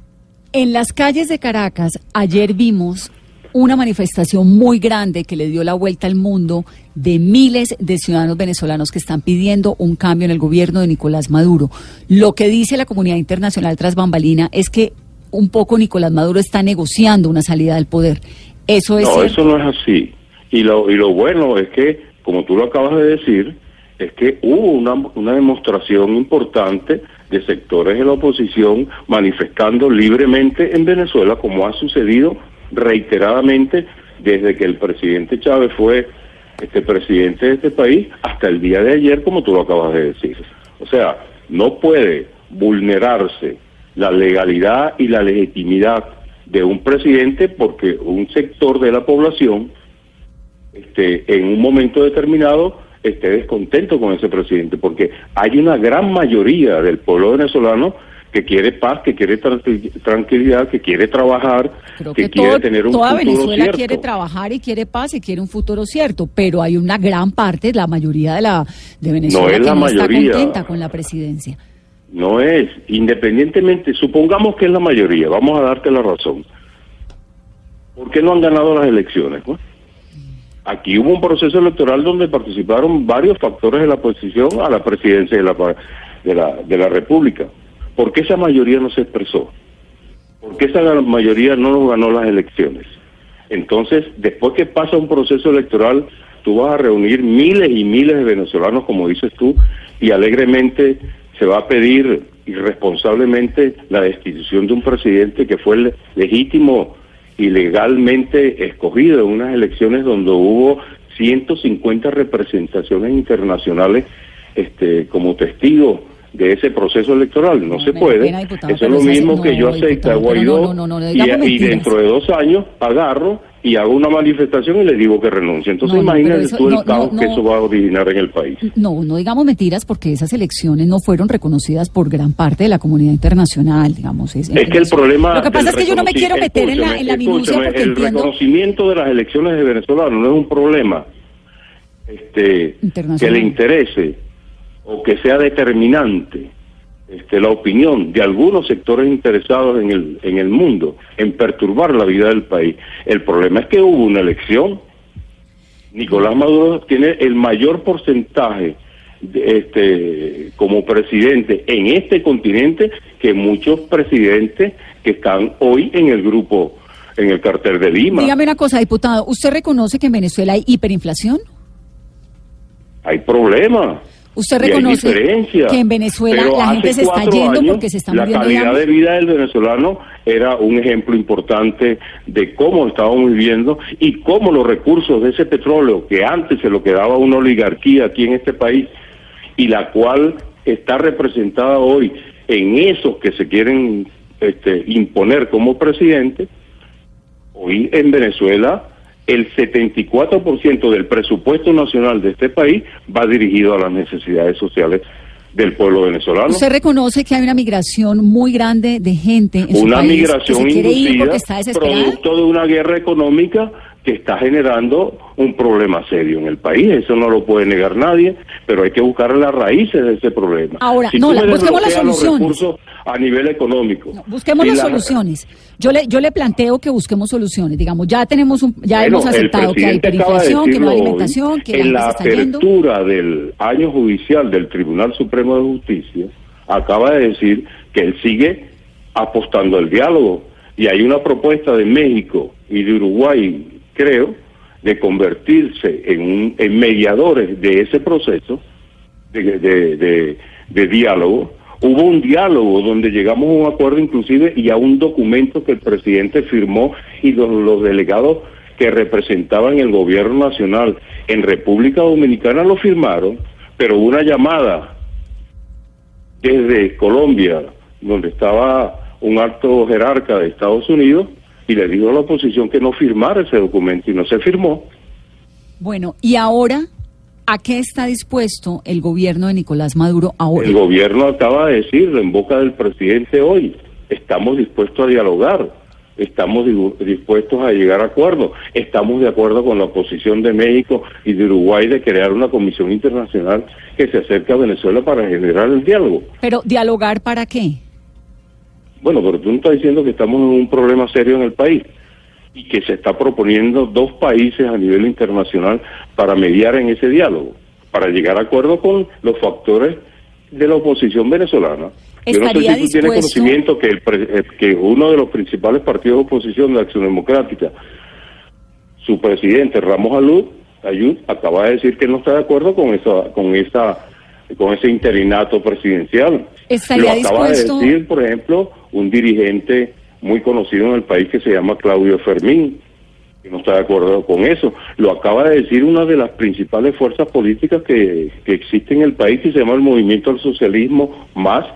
en las calles de Caracas ayer vimos una manifestación muy grande que le dio la vuelta al mundo de miles de ciudadanos venezolanos que están pidiendo un cambio en el gobierno de Nicolás Maduro. Lo que dice la comunidad internacional tras bambalina es que un poco Nicolás Maduro está negociando una salida del poder. Eso es No, cierto? eso no es así. Y lo, y lo bueno es que, como tú lo acabas de decir, es que hubo una, una demostración importante de sectores de la oposición manifestando libremente en Venezuela, como ha sucedido reiteradamente desde que el presidente Chávez fue este presidente de este país hasta el día de ayer, como tú lo acabas de decir. O sea, no puede vulnerarse la legalidad y la legitimidad de un presidente porque un sector de la población este, en un momento determinado esté descontento con ese presidente, porque hay una gran mayoría del pueblo venezolano que quiere paz, que quiere tranqui- tranquilidad, que quiere trabajar, Creo que, que quiere tener un toda futuro Venezuela cierto. quiere trabajar y quiere paz y quiere un futuro cierto, pero hay una gran parte, la mayoría de la de Venezuela No es que la no mayoría. está contenta con la presidencia. No es, independientemente, supongamos que es la mayoría, vamos a darte la razón. ¿Por qué no han ganado las elecciones? pues? Aquí hubo un proceso electoral donde participaron varios factores de la oposición a la presidencia de la, de la, de la República. ¿Por qué esa mayoría no se expresó? ¿Por qué esa mayoría no nos ganó las elecciones? Entonces, después que pasa un proceso electoral, tú vas a reunir miles y miles de venezolanos, como dices tú, y alegremente se va a pedir irresponsablemente la destitución de un presidente que fue le- legítimo y legalmente escogido en unas elecciones donde hubo 150 representaciones internacionales este, como testigos de ese proceso electoral. No, No, se puede. pena, diputado, Eso es lo mismo que yo acepte a diputado, Guaidó no, y, dentro de dos años agarro y hago una manifestación y le digo que renuncie. Entonces No, no, imagínate eso- tú el no, caos no, que no. eso va a originar en el país. No, no digamos mentiras porque esas elecciones no fueron reconocidas por gran parte de la comunidad internacional, digamos. Es, Es que el problema... Lo que pasa es que yo no me quiero meter en la, en la minucia porque el entiendo... reconocimiento de las elecciones de venezolanos no es un problema este, que le interese o que sea determinante este, la opinión de algunos sectores interesados en el, en el mundo en perturbar la vida del país. El problema es que hubo una elección. Nicolás Maduro tiene el mayor porcentaje de, este, como presidente en este continente que muchos presidentes que están hoy en el grupo, en el cartel de Lima. Dígame una cosa, diputado, ¿usted reconoce que en Venezuela hay hiperinflación? Hay problemas. ¿Usted reconoce que en Venezuela Pero la gente se está yendo años, porque se está La muriendo de calidad de vida del venezolano era un ejemplo importante de cómo estábamos viviendo y cómo los recursos de ese petróleo que antes se lo quedaba una oligarquía aquí en este país y la cual está representada hoy en esos que se quieren este, imponer como presidente, hoy en Venezuela el 74% del presupuesto nacional de este país va dirigido a las necesidades sociales del pueblo venezolano. ¿Usted reconoce que hay una migración muy grande de gente en su Una país que migración inducida producto de una guerra económica que está generando un problema serio en el país. Eso no lo puede negar nadie, pero hay que buscar las raíces de ese problema. Ahora, Si no, la- busquemos las los soluciones. recursos a nivel económico. Busquemos las la- soluciones. Yo le, yo le planteo que busquemos soluciones. Digamos, ya tenemos un, ya Bueno, hemos aceptado que hay de hiperinflación, que no hay alimentación, hoy, que en la yendo. apertura del año judicial del Tribunal Supremo de Justicia, acaba de decir que él sigue apostando al diálogo y hay una propuesta de México y de Uruguay, creo, de convertirse en, un- en mediadores de ese proceso de, de- diálogo. Hubo un diálogo donde llegamos a un acuerdo inclusive y a un documento que el presidente firmó y los, los delegados que representaban el gobierno nacional en República Dominicana lo firmaron, pero una llamada desde Colombia, donde estaba un alto jerarca de Estados Unidos, y le dijo a la oposición que no firmara ese documento y no se firmó. Bueno, y ahora, ¿a qué está dispuesto el gobierno de Nicolás Maduro ahora? El gobierno acaba de decirlo en boca del presidente hoy. Estamos dispuestos a dialogar, estamos dispuestos a llegar a acuerdos, estamos de acuerdo con la posición de México y de Uruguay de crear una comisión internacional que se acerque a Venezuela para generar el diálogo. Pero, ¿dialogar para qué? Bueno, pero tú no estás diciendo que estamos en un problema serio en el país y que se está proponiendo dos países a nivel internacional para mediar en ese diálogo, para llegar a acuerdo con los factores de la oposición venezolana. Yo no sé ¿Estaría si tú tienes conocimiento que, el pre- eh, que uno de los principales partidos de oposición de Acción Democrática, su presidente Ramos Alud, Ayud, acaba de decir que no está de acuerdo con esa, con esa, con ese interinato presidencial. ¿Estaría Lo acaba dispuesto- de decir, por ejemplo, un dirigente muy conocido en el país que se llama Claudio Fermín, que no está de acuerdo con eso. Lo acaba de decir una de las principales fuerzas políticas que, que existe en el país, que se llama el Movimiento al Socialismo Más,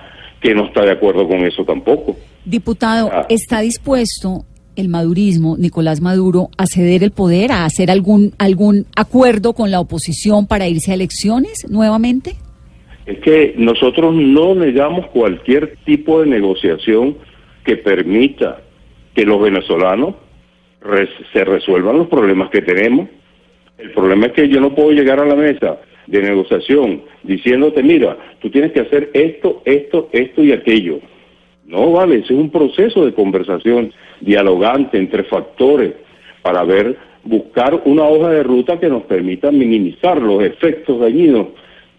que no está de acuerdo con eso tampoco. Diputado, Ah. ¿está dispuesto el madurismo, Nicolás Maduro, a ceder el poder, a hacer algún, algún acuerdo con la oposición para irse a elecciones nuevamente? Es que nosotros no negamos cualquier tipo de negociación que permita que los venezolanos se resuelvan los problemas que tenemos. El problema es que yo no puedo llegar a la mesa de negociación diciéndote, mira, tú tienes que hacer esto, esto, esto y aquello. No, vale, ese es un proceso de conversación dialogante entre factores para ver, buscar una hoja de ruta que nos permita minimizar los efectos dañinos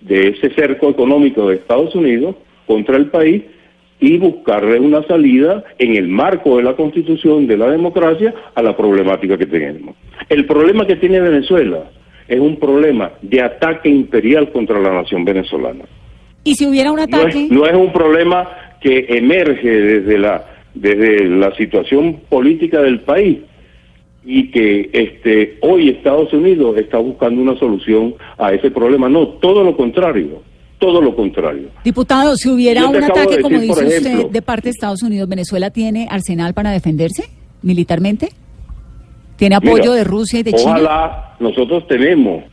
de ese cerco económico de Estados Unidos contra el país y buscarle una salida en el marco de la constitución, de la democracia, a la problemática que tenemos. El problema que tiene Venezuela es un problema de ataque imperial contra la nación venezolana. Y si hubiera un No ataque, es, no es un problema que emerge desde la, desde la situación política del país y que este, hoy Estados Unidos está buscando una solución a ese problema. No, todo lo contrario, todo lo contrario. diputado, si hubiera un de ataque, como decir, dice ejemplo- usted, de parte de Estados Unidos, ¿Venezuela tiene arsenal para defenderse militarmente? ¿Tiene apoyo Mira, de Rusia y de China? Ojalá nosotros tenemos,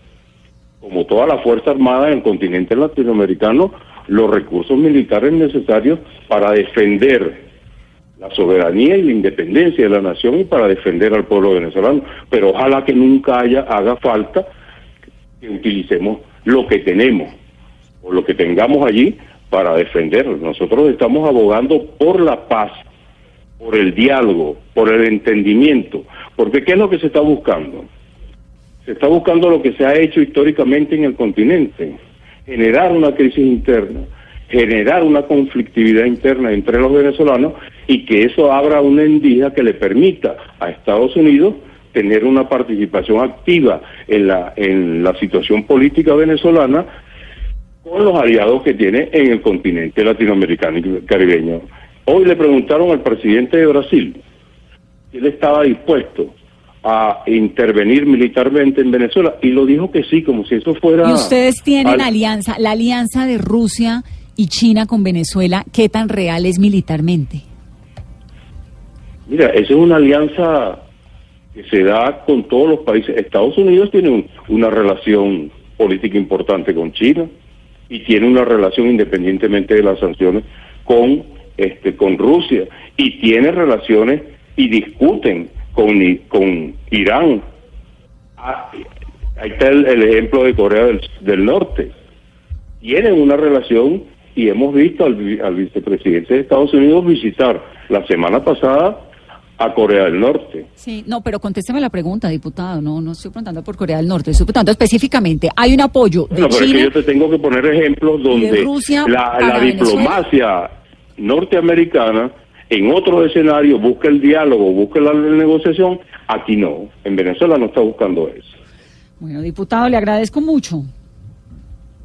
como toda la Fuerza Armada en el continente latinoamericano, los recursos militares necesarios para defender la soberanía y la independencia de la nación y para defender al pueblo venezolano. Pero ojalá que nunca haya haga falta que utilicemos lo que tenemos o lo que tengamos allí para defenderlo. Nosotros estamos abogando por la paz, por el diálogo, por el entendimiento, porque ¿qué es lo que se está buscando? Se está buscando lo que se ha hecho históricamente en el continente, generar una crisis interna, generar una conflictividad interna entre los venezolanos y que eso abra una endija que le permita a Estados Unidos tener una participación activa en la, en la situación política venezolana con los aliados que tiene en el continente latinoamericano y caribeño. Hoy le preguntaron al presidente de Brasil si él estaba dispuesto a intervenir militarmente en Venezuela y lo dijo que sí, como si eso fuera... Y ustedes tienen al- alianza, la alianza de Rusia y China con Venezuela, ¿qué tan real es militarmente? Mira, esa es una alianza que se da con todos los países. Estados Unidos tiene un- una relación política importante con China y tiene una relación independientemente de las sanciones con este con Rusia y tiene relaciones y discuten con con Irán. Ah, ahí está el, ejemplo de Corea del, del Norte. Tienen una relación y hemos visto al, al vicepresidente de Estados Unidos visitar la semana pasada a Corea del Norte. Sí, no, pero contésteme la pregunta, diputado. No, no estoy preguntando por Corea del Norte, estoy preguntando específicamente. Hay un apoyo de Bueno, pero es que yo te tengo que poner ejemplos donde Rusia la, diplomacia norteamericana en otro escenario busca el diálogo, busca la negociación. Aquí no. En Venezuela no está buscando eso. Bueno, diputado, le agradezco mucho.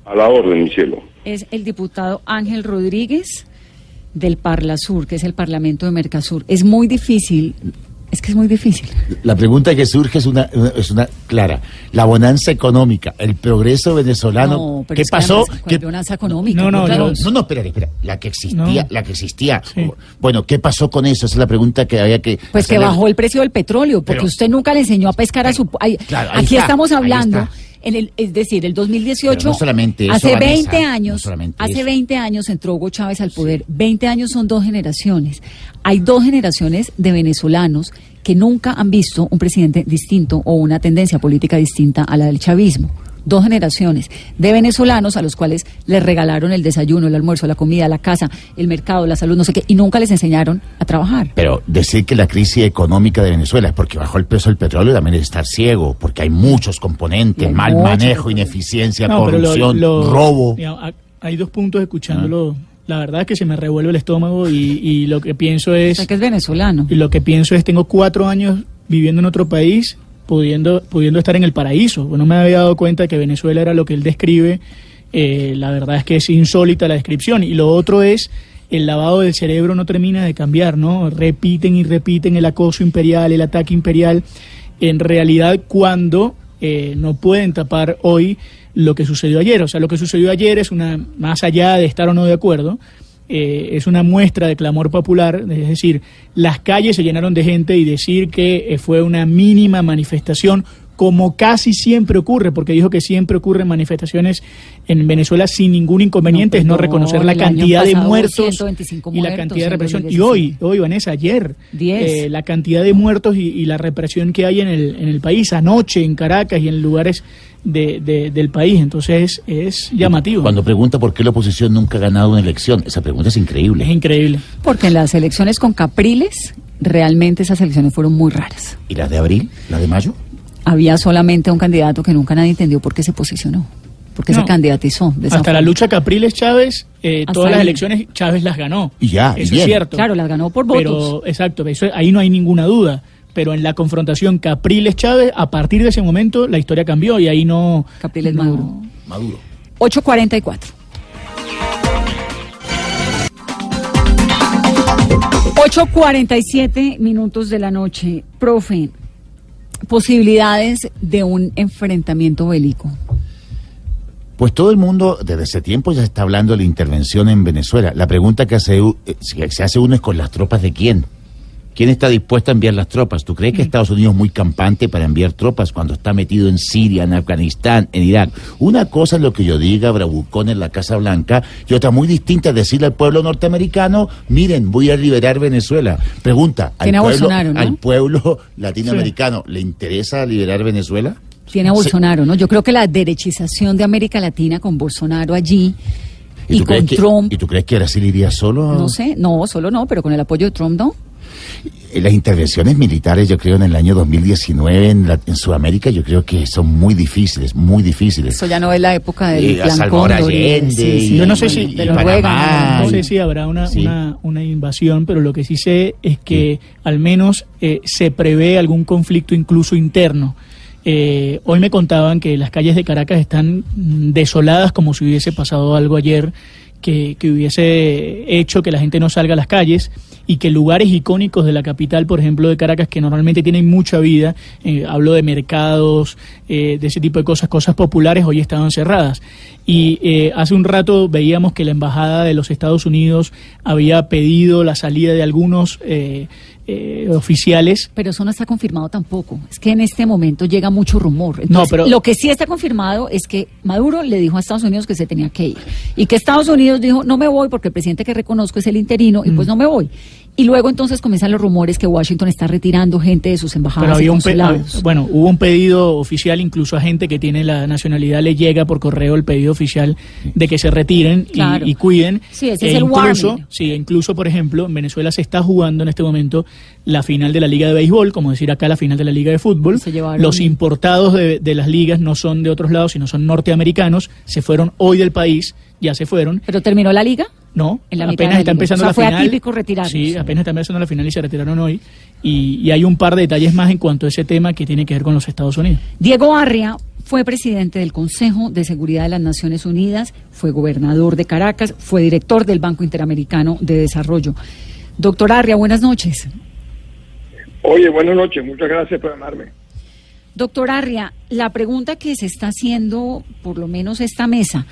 A la orden, mi cielo. Es el diputado Ángel Rodríguez del Parla Sur, que es el Parlamento de Mercasur. Es muy difícil, es que es muy difícil. La pregunta que surge es una, una- es una clara. La bonanza económica, el progreso venezolano. No, pero ¿Qué es que pasó? además, ¿cuál ¿Qué- bonanza económica? No, no, Claro. yo- No, no, espera, espera. La que existía, No. la que existía. Sí. Bueno, ¿qué pasó con eso? Esa es la pregunta que había que. Pues que bajó el precio del petróleo, porque Pero- usted nunca le enseñó a pescar a su... Claro, ahí aquí está, estamos ahí hablando, está. En el, es decir, el 2018, Pero no solamente eso, hace Vanessa, 20 no años, hace eso. 20 años entró Hugo Chávez al poder. 20 años son dos generaciones. Hay dos generaciones de venezolanos que nunca han visto un presidente distinto o una tendencia política distinta a la del chavismo. Dos generaciones de venezolanos a los cuales les regalaron el desayuno, el almuerzo, la comida, la casa, el mercado, la salud, no sé qué, y nunca les enseñaron a trabajar. Pero decir que la crisis económica de Venezuela es porque bajó el precio del petróleo también es estar ciego, porque hay muchos componentes, hay mal muchos manejo, ineficiencia, No, pero lo- corrupción, lo- robo. digamos, hay dos puntos escuchándolo. La verdad es que se me revuelve el estómago y, y lo que pienso O es... sea, que es venezolano. Y lo que pienso es, tengo cuatro años viviendo en otro país, pudiendo, pudiendo estar en el paraíso. No me había dado cuenta que Venezuela era lo que él describe. Eh, la verdad es que es insólita la descripción. Y lo otro es, el lavado del cerebro no termina de cambiar, ¿no? Repiten y repiten el acoso imperial, el ataque imperial. En realidad, cuando eh, no pueden tapar hoy lo que sucedió ayer. O sea, lo que sucedió ayer es una, más allá de estar o no de acuerdo, eh, es una muestra de clamor popular, es decir, las calles se llenaron de gente y decir que eh, fue una mínima manifestación, como casi siempre ocurre, porque dijo que siempre ocurren manifestaciones en Venezuela sin ningún inconveniente, No, es no perdón, reconocer la cantidad de pasado muertos 125 y la muertos cantidad de represión. Y 2016. hoy, hoy, Vanessa, ayer, 10. eh, la cantidad de muertos y, y la represión que hay en el, en el país, anoche en Caracas y en lugares de- de- del país. Entonces es llamativo. Cuando pregunta por qué la oposición nunca ha ganado una elección, esa pregunta es increíble. Es increíble. Porque en las elecciones con Capriles, realmente esas elecciones fueron muy raras. ¿Y la de abril? ¿La de mayo? Había solamente un candidato que nunca nadie entendió por qué se posicionó, por qué se No. candidatizó. de Hasta la lucha Capriles Chávez, eh, todas las elecciones Chávez las ganó. Y ya, y Eso bien. es cierto. Claro, las ganó por votos. Pero, exacto, eso, ahí no hay ninguna duda. Pero en la confrontación Capriles-Chávez, a partir de ese momento, la historia cambió y ahí no. Capriles no- Maduro. Maduro. 844. 8.47 minutos de la noche. Profe, posibilidades de un enfrentamiento bélico. Pues todo el mundo desde ese tiempo ya está hablando de la intervención en Venezuela. La pregunta que, hace, u- eh, que se hace uno es con las tropas de quién. ¿Quién está dispuesto a enviar las tropas? ¿Tú crees que Estados Unidos es muy campante para enviar tropas cuando está metido en Siria, en Afganistán, en Irak? Una cosa es lo que yo diga, Bravucón en la Casa Blanca, y otra muy distinta es decirle al pueblo norteamericano, miren, voy a liberar Venezuela. Pregunta, ¿al, pueblo. ¿al pueblo latinoamericano le interesa liberar Venezuela? Tiene a Bolsonaro, ¿no? Yo creo que la derechización de América Latina con Bolsonaro allí y, con que- Trump, ¿Y tú crees que Brasil iría solo? no sé, no, solo no, pero con el apoyo de Trump no. Eh, Las intervenciones militares, yo creo, en el año 2019 en, la- en Sudamérica, yo creo que son muy difíciles, muy difíciles. Eso ya no es la época del Y a plan Salvador Cóndor y- Allende, sí, sí. y- Yo no sé si- y los Panamá, No y- sé si habrá una, Sí. una, una invasión, pero lo que sí sé es que al menos eh, se prevé algún conflicto incluso interno. Eh, hoy me contaban que las calles de Caracas están desoladas como si hubiese pasado algo ayer que, hubiese hecho que la gente no salga a las calles y que lugares icónicos de la capital, por ejemplo de Caracas, que normalmente tienen mucha vida, eh, hablo de mercados, eh, de ese tipo de cosas, cosas populares, hoy estaban cerradas. Y eh, hace un rato veíamos que la Embajada de los Estados Unidos había pedido la salida de algunos eh, oficiales. Pero eso no está confirmado tampoco. Es que en este momento llega mucho rumor. Entonces, No, pero- Lo que sí está confirmado es que Maduro le dijo a Estados Unidos que se tenía que ir. Y que Estados Unidos dijo, no me voy porque el presidente que reconozco es el interino y pues Mm. no me voy. Y luego entonces comienzan los rumores que Washington está retirando gente de sus embajadas Pero y había un bueno, hubo un pedido oficial, incluso a gente que tiene la nacionalidad le llega por correo el pedido oficial de que se retiren y- Claro. y, cuiden. Sí, ese E es el incluso, warning. sí, incluso, por ejemplo, en Venezuela se está jugando en este momento la final de la Liga de Béisbol, como decir acá la final de la Liga de Fútbol. Se Los importados de, de las ligas no son de otros lados, sino son norteamericanos. Se fueron hoy del país, ya se fueron. ¿Pero terminó la liga? No, En la apenas está empezando O sea, la fue final. atípico retirarlos. Sí, apenas está empezando la final y se retiraron hoy. Y, y hay un par de detalles más en cuanto a ese tema que tiene que ver con los Estados Unidos. Diego Arria fue presidente del Consejo de Seguridad de las Naciones Unidas, fue gobernador de Caracas, fue director del Banco Interamericano de Desarrollo. Doctor Arria, buenas noches. Oye, buenas noches, muchas gracias por llamarme. Doctor Arria, la pregunta que se está haciendo, por lo menos esta mesa,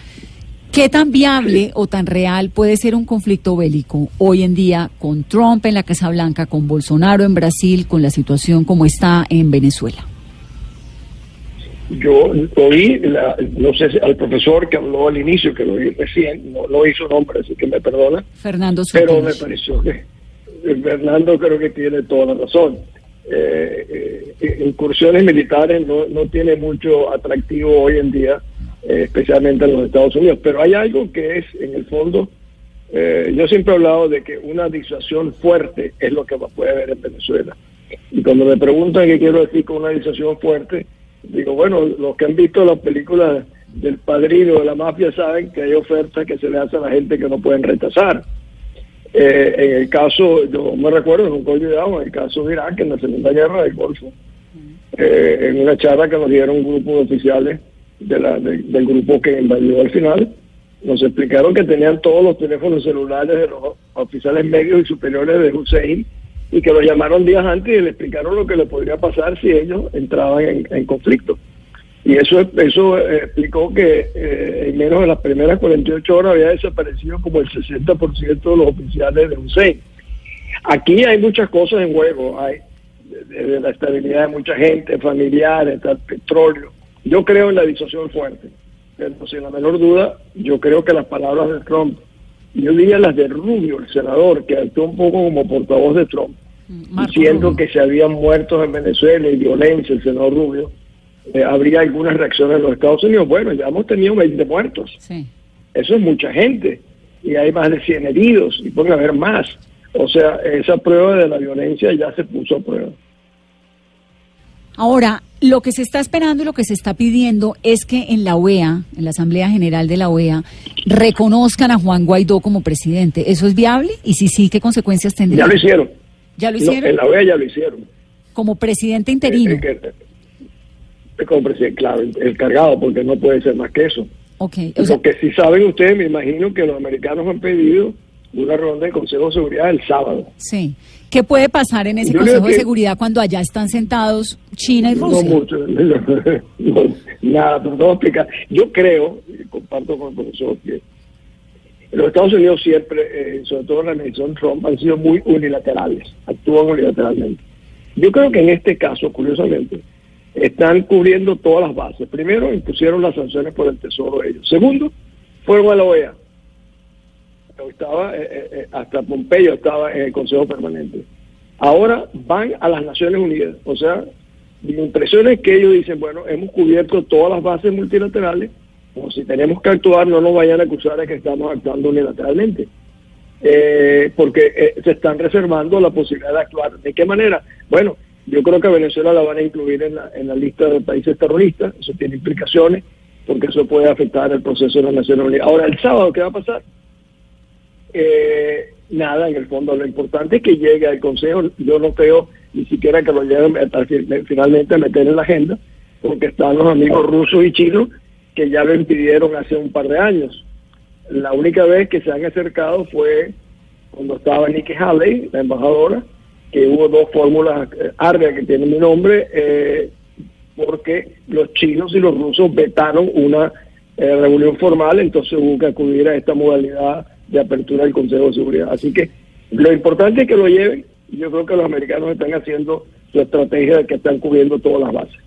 ¿qué tan viable o tan real puede ser un conflicto bélico hoy en día con Trump en la Casa Blanca, con Bolsonaro en Brasil, con la situación como está en Venezuela? Yo oí, la- no sé si al profesor que habló al inicio, que lo oí recién, no, no hizo nombre, así que me perdona, Fernando pero me pareció que eh, Fernando creo que tiene toda la razón. Eh, eh, incursiones militares no, no tiene mucho atractivo hoy en día, eh, especialmente en los Estados Unidos, pero hay algo que es, en el fondo, eh, yo siempre he hablado de que una disuasión fuerte es lo que puede haber en Venezuela. Y cuando me preguntan qué quiero decir con una disuasión fuerte, digo, bueno, los que han visto las películas del padrino de la mafia saben que hay ofertas que se le hacen a la gente que no pueden rechazar. Eh, en el caso, yo me recuerdo, he olvidado, en el caso de Irak, en la Segunda Guerra del Golfo, eh, en una charla que nos dieron un grupo de oficiales de la- de- del grupo que invadió al final, nos explicaron que tenían todos los teléfonos celulares de los oficiales medios y superiores de Hussein y que los llamaron días antes y le explicaron lo que le podría pasar si ellos entraban en, conflicto. Y eso eso eh, explicó que eh, en menos de las primeras 48 horas había desaparecido como el 60% de los oficiales de Hussein. Aquí hay muchas cosas en juego, hay desde la estabilidad de mucha gente, familiares, está el petróleo. Yo creo en la disuasión fuerte, pero sin la menor duda, yo creo que las palabras de Trump, yo diría las de Rubio, el senador, que actuó un poco como portavoz de Trump, Marco diciendo Rubio. que se habían muertos en Venezuela y violencia, el senador Rubio, eh, habría algunas reacciones en los Estados Unidos. Bueno, ya hemos tenido 20 muertos. Sí. Eso es mucha gente. Y hay más de 100 heridos y pueden haber más. O sea, esa prueba de la violencia ya se puso a prueba. Ahora, lo que se está esperando y lo que se está pidiendo es que en la OEA, en la Asamblea General de la OEA, reconozcan a Juan Guaidó como presidente. ¿Eso es viable? Y si sí, ¿qué consecuencias tendría? Ya lo hicieron. ¿Ya lo No, hicieron? en la OEA ya lo hicieron. Como presidente interino. Eh, eh, que- como presidente, claro, el, el cargado, porque no puede ser más que eso. ok. O sea, Lo que sí saben ustedes, me imagino que los americanos han pedido una ronda de Consejo de Seguridad el sábado. sí. ¿Qué puede pasar en ese Yo Consejo de Seguridad cuando allá están sentados China y No Rusia? mucho, no, nada, pero explicar. Yo creo, y comparto con el profesor, que Los Estados Unidos siempre, eh, sobre todo en la administración Trump, han sido muy unilaterales, actúan unilateralmente. Yo creo que en este caso, curiosamente, están cubriendo todas las bases. Primero, impusieron las sanciones por el Tesoro ellos. Segundo, fueron a la OEA. Estaba, eh, eh, eh, hasta Pompeyo estaba en el Consejo Permanente. Ahora van a las Naciones Unidas. O sea, mi impresión es que ellos dicen, bueno, hemos cubierto todas las bases multilaterales, o si tenemos que actuar, no nos vayan a acusar de que estamos actuando unilateralmente. porque se están reservando la posibilidad de actuar. ¿De qué manera? Bueno, yo creo que Venezuela la van a incluir en la lista de países terroristas, eso tiene implicaciones, porque eso puede afectar el proceso de las Naciones Unidas. Ahora, el sábado, ¿qué va a pasar? Eh, nada, en el fondo, lo importante es que llegue al Consejo, yo no creo ni siquiera que lo lleguen finalmente a meter en la agenda, porque están los amigos rusos y chinos que ya lo impidieron hace un par de años. La única vez que se han acercado fue cuando estaba Nikki Haley, la embajadora, que hubo dos fórmulas eh, ARGA que tienen mi nombre, eh, porque los chinos y los rusos vetaron una eh, reunión formal, entonces hubo que acudir a esta modalidad de apertura del Consejo de Seguridad. Así que lo importante es que lo lleven, y yo creo que los americanos están haciendo su estrategia de que están cubriendo todas las bases.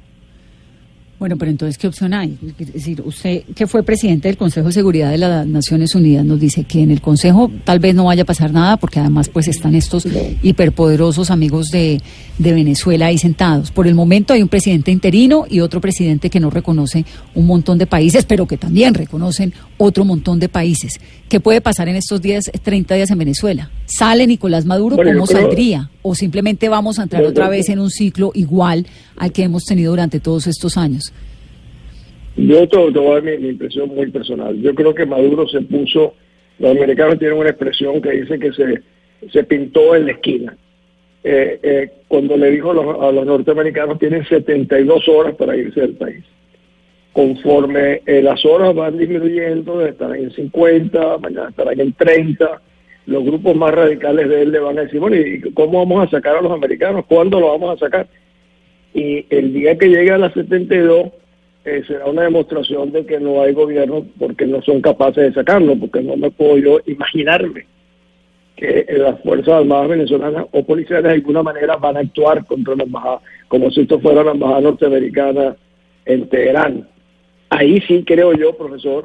Bueno, pero entonces, ¿qué opción hay? Es decir, usted que fue presidente del Consejo de Seguridad de las Naciones Unidas nos dice que en el Consejo tal vez no vaya a pasar nada porque además pues están estos hiperpoderosos amigos de, de Venezuela ahí sentados. Por el momento hay un presidente interino y otro presidente que no reconoce un montón de países, pero que también reconocen otro montón de países. ¿Qué puede pasar en estos días, 30 días en Venezuela? ¿Sale Nicolás Maduro? ¿Cómo saldría? ¿O simplemente vamos a entrar otra vez en un ciclo igual al que hemos tenido durante todos estos años? Yo te, voy a dar mi, impresión muy personal. Yo creo que Maduro se puso, los americanos tienen una expresión que dice que se, se pintó en la esquina. Eh, eh, cuando le dijo a los, a los, norteamericanos tienen 72 horas para irse del país. Conforme eh, las horas van disminuyendo, estarán en 50, mañana estarán en 30, los grupos más radicales de él le van a decir, bueno, ¿y cómo vamos a sacar a los americanos? ¿Cuándo lo vamos a sacar? Y el día que llegue a las 72 eh, será una demostración de que no hay gobierno porque no son capaces de sacarlo, porque no me puedo yo imaginarme que las Fuerzas Armadas venezolanas o policiales de alguna manera van a actuar contra la embajada, como si esto fuera la embajada norteamericana en Teherán. Ahí sí creo yo, profesor,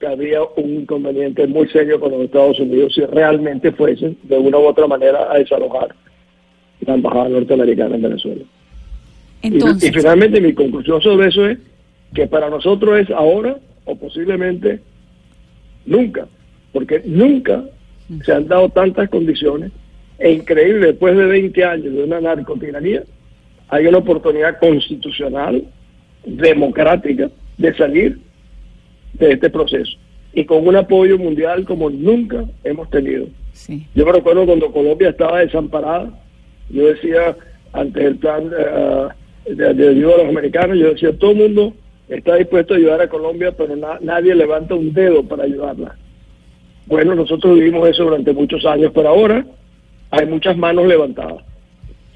que había un inconveniente muy serio con los Estados Unidos si realmente fuesen de una u otra manera a desalojar la embajada norteamericana en Venezuela. y, finalmente mi conclusión sobre eso es que para nosotros es ahora o posiblemente nunca, porque nunca se han dado tantas condiciones e increíble, después de 20 años de una narcotiranía, hay una oportunidad constitucional, democrática, de salir de este proceso y con un apoyo mundial como nunca hemos tenido. Yo me recuerdo cuando Colombia estaba desamparada, yo decía ante el plan eh, de, ayuda a los americanos, yo decía, todo el mundo está dispuesto a ayudar a Colombia, pero nadie levanta un dedo para ayudarla. Bueno, nosotros vivimos eso durante muchos años, pero ahora hay muchas manos levantadas.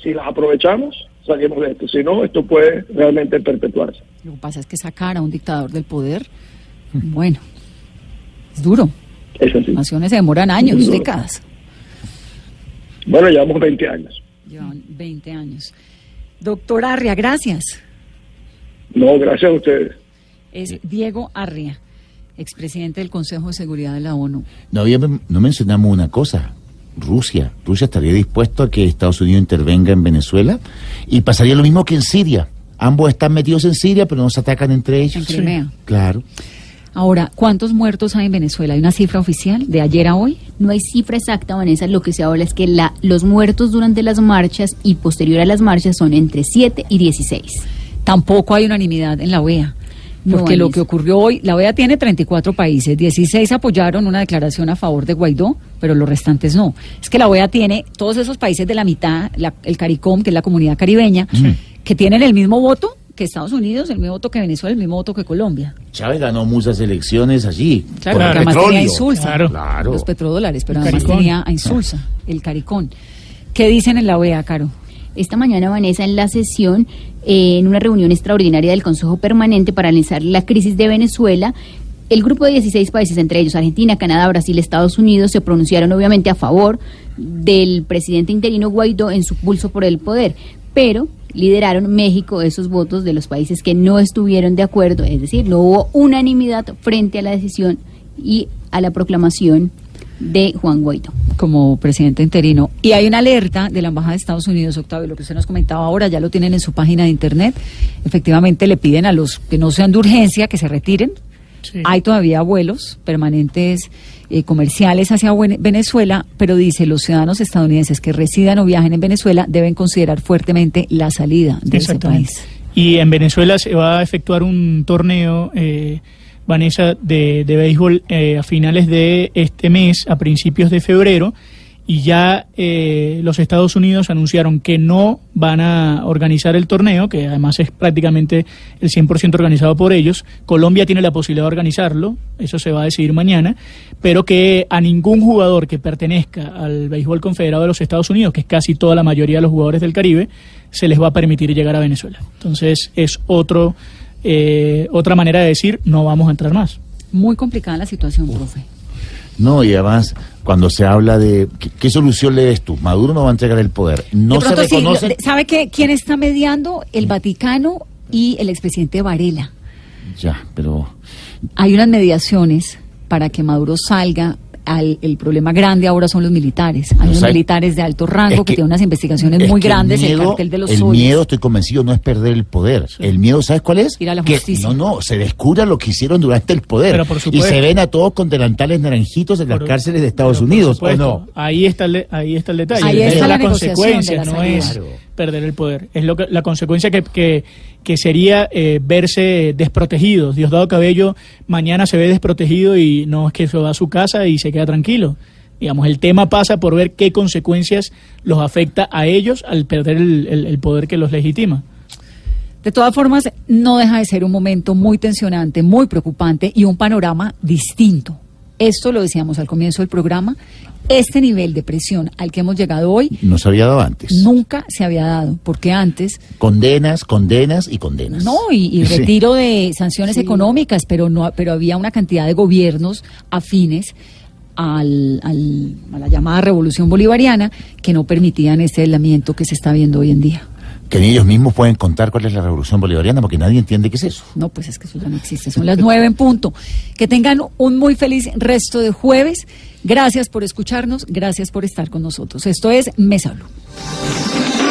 Si las aprovechamos, salimos de esto. Si no, esto puede realmente perpetuarse. Lo que pasa es que sacar a un dictador del poder, bueno, es duro. Las naciones se demoran años, décadas. Bueno, llevamos 20 años. Llevan 20 años. Doctor Arria, gracias. No, gracias a ustedes. Es Diego Arria, expresidente del Consejo de Seguridad de la ONU. No, no mencionamos una cosa. Rusia. Rusia estaría dispuesto a que Estados Unidos intervenga en Venezuela y pasaría lo mismo que en Siria. Ambos están metidos en Siria, pero no se atacan entre ellos. En Crimea. Claro. Ahora, ¿cuántos muertos hay en Venezuela? ¿Hay una cifra oficial de ayer a hoy? No hay cifra exacta, Vanessa. Lo que se habla es que la, los muertos durante las marchas y posterior a las marchas son entre 7 y 16. Tampoco hay unanimidad en la OEA. Porque lo que ocurrió hoy, la OEA tiene 34 países, 16 apoyaron una declaración a favor de Guaidó, pero los restantes no. Es que la OEA tiene todos eesos países de la mitad, el CARICOM, que es la comunidad caribeña, que tienen el mismo voto que Estados Unidos, el mismo voto que Venezuela, el mismo voto que Colombia. Chávez ganó muchas elecciones allí. Claro, porque además tenía Insulsa, los petrodólares, pero además tenía a Insulsa, el CARICOM. ¿Qué dicen en la OEA, Caro? esta mañana, Vanessa, en la sesión, eh, en una reunión extraordinaria del Consejo Permanente para analizar la crisis de Venezuela, El grupo de 16 países, entre ellos Argentina, Canadá, Brasil, Estados Unidos, se pronunciaron obviamente a favor del presidente interino Guaidó en su pulso por el poder, pero lideraron México esos votos de los países que no estuvieron de acuerdo, es decir, no hubo unanimidad frente a la decisión y a la proclamación de Juan Guaidó. como presidente interino. Y hay una alerta de la Embajada de Estados Unidos, Octavio, lo que usted nos comentaba ahora, ya lo tienen en su página de internet. Efectivamente, le piden a los que no sean de urgencia que se retiren. Sí. Hay todavía vuelos permanentes eh, comerciales hacia Venezuela, pero dice los ciudadanos estadounidenses que residan o viajen en Venezuela deben considerar fuertemente la salida de ese país. Y en Venezuela se va a efectuar un torneo, eh, Vanessa, de, de béisbol eh, a finales de este mes, a principios de febrero, y ya eh, los Estados Unidos anunciaron que no van a organizar el torneo, que además es prácticamente el 100% organizado por ellos. Colombia tiene la posibilidad de organizarlo, eso se va a decidir mañana, pero que a ningún jugador que pertenezca al béisbol confederado de los Estados Unidos, que es casi toda la mayoría de los jugadores del Caribe, se les va a permitir llegar a Venezuela. Entonces es otro, eh, otra manera de decir no vamos a entrar más. Muy complicada la situación, profe. No, y además, cuando se habla de... ¿Qué, qué solución le ves tú? Maduro no va a entregar el poder. No se sí, reconoce... ¿sabe qué? quién está mediando? El Vaticano y el expresidente Varela. Ya, pero... Hay unas mediaciones para que Maduro salga. Al, el problema grande ahora son los militares. Hay No unos militares de alto Es rango que, que- tienen unas investigaciones es muy grandes, el, el, miedo, cartel de los el soles. miedo, estoy convencido, no es perder el poder. El miedo, ¿sabes cuál es? Ir a la que, justicia. No, no, se descubra lo que hicieron durante el poder. Pero por y se ven a todos con delantales naranjitos en las Por- cárceles de Estados Unidos, ¿o no? Ahí está el, ahí está el detalle. Ahí Es está la consecuencia, de la no es perder el poder. Es lo que, la consecuencia que, que, que sería eh, verse desprotegidos. Diosdado Cabello mañana se ve desprotegido y no es que se va a su casa y se queda tranquilo. Digamos, el tema pasa por ver qué consecuencias los afecta a ellos al perder el, el- el poder que los legitima. De todas formas, no deja de ser un momento muy tensionante, muy preocupante y un panorama distinto. Esto lo decíamos al comienzo del programa. Este nivel de presión al que hemos llegado hoy No se había dado antes. nunca se había dado, porque antes Condenas, condenas y condenas. No, y, y Sí. retiro de sanciones económicas, pero no, pero había una cantidad de gobiernos afines al, al- a la llamada revolución bolivariana que no permitían este aislamiento que se está viendo hoy en día. Que ni ellos mismos pueden contar cuál es la revolución bolivariana porque nadie entiende qué es eso. No, pues es que eso ya no existe. Son las nueve en punto. Que tengan un muy feliz resto de jueves. Gracias por escucharnos, gracias por estar con nosotros. Esto es Mesa Blue.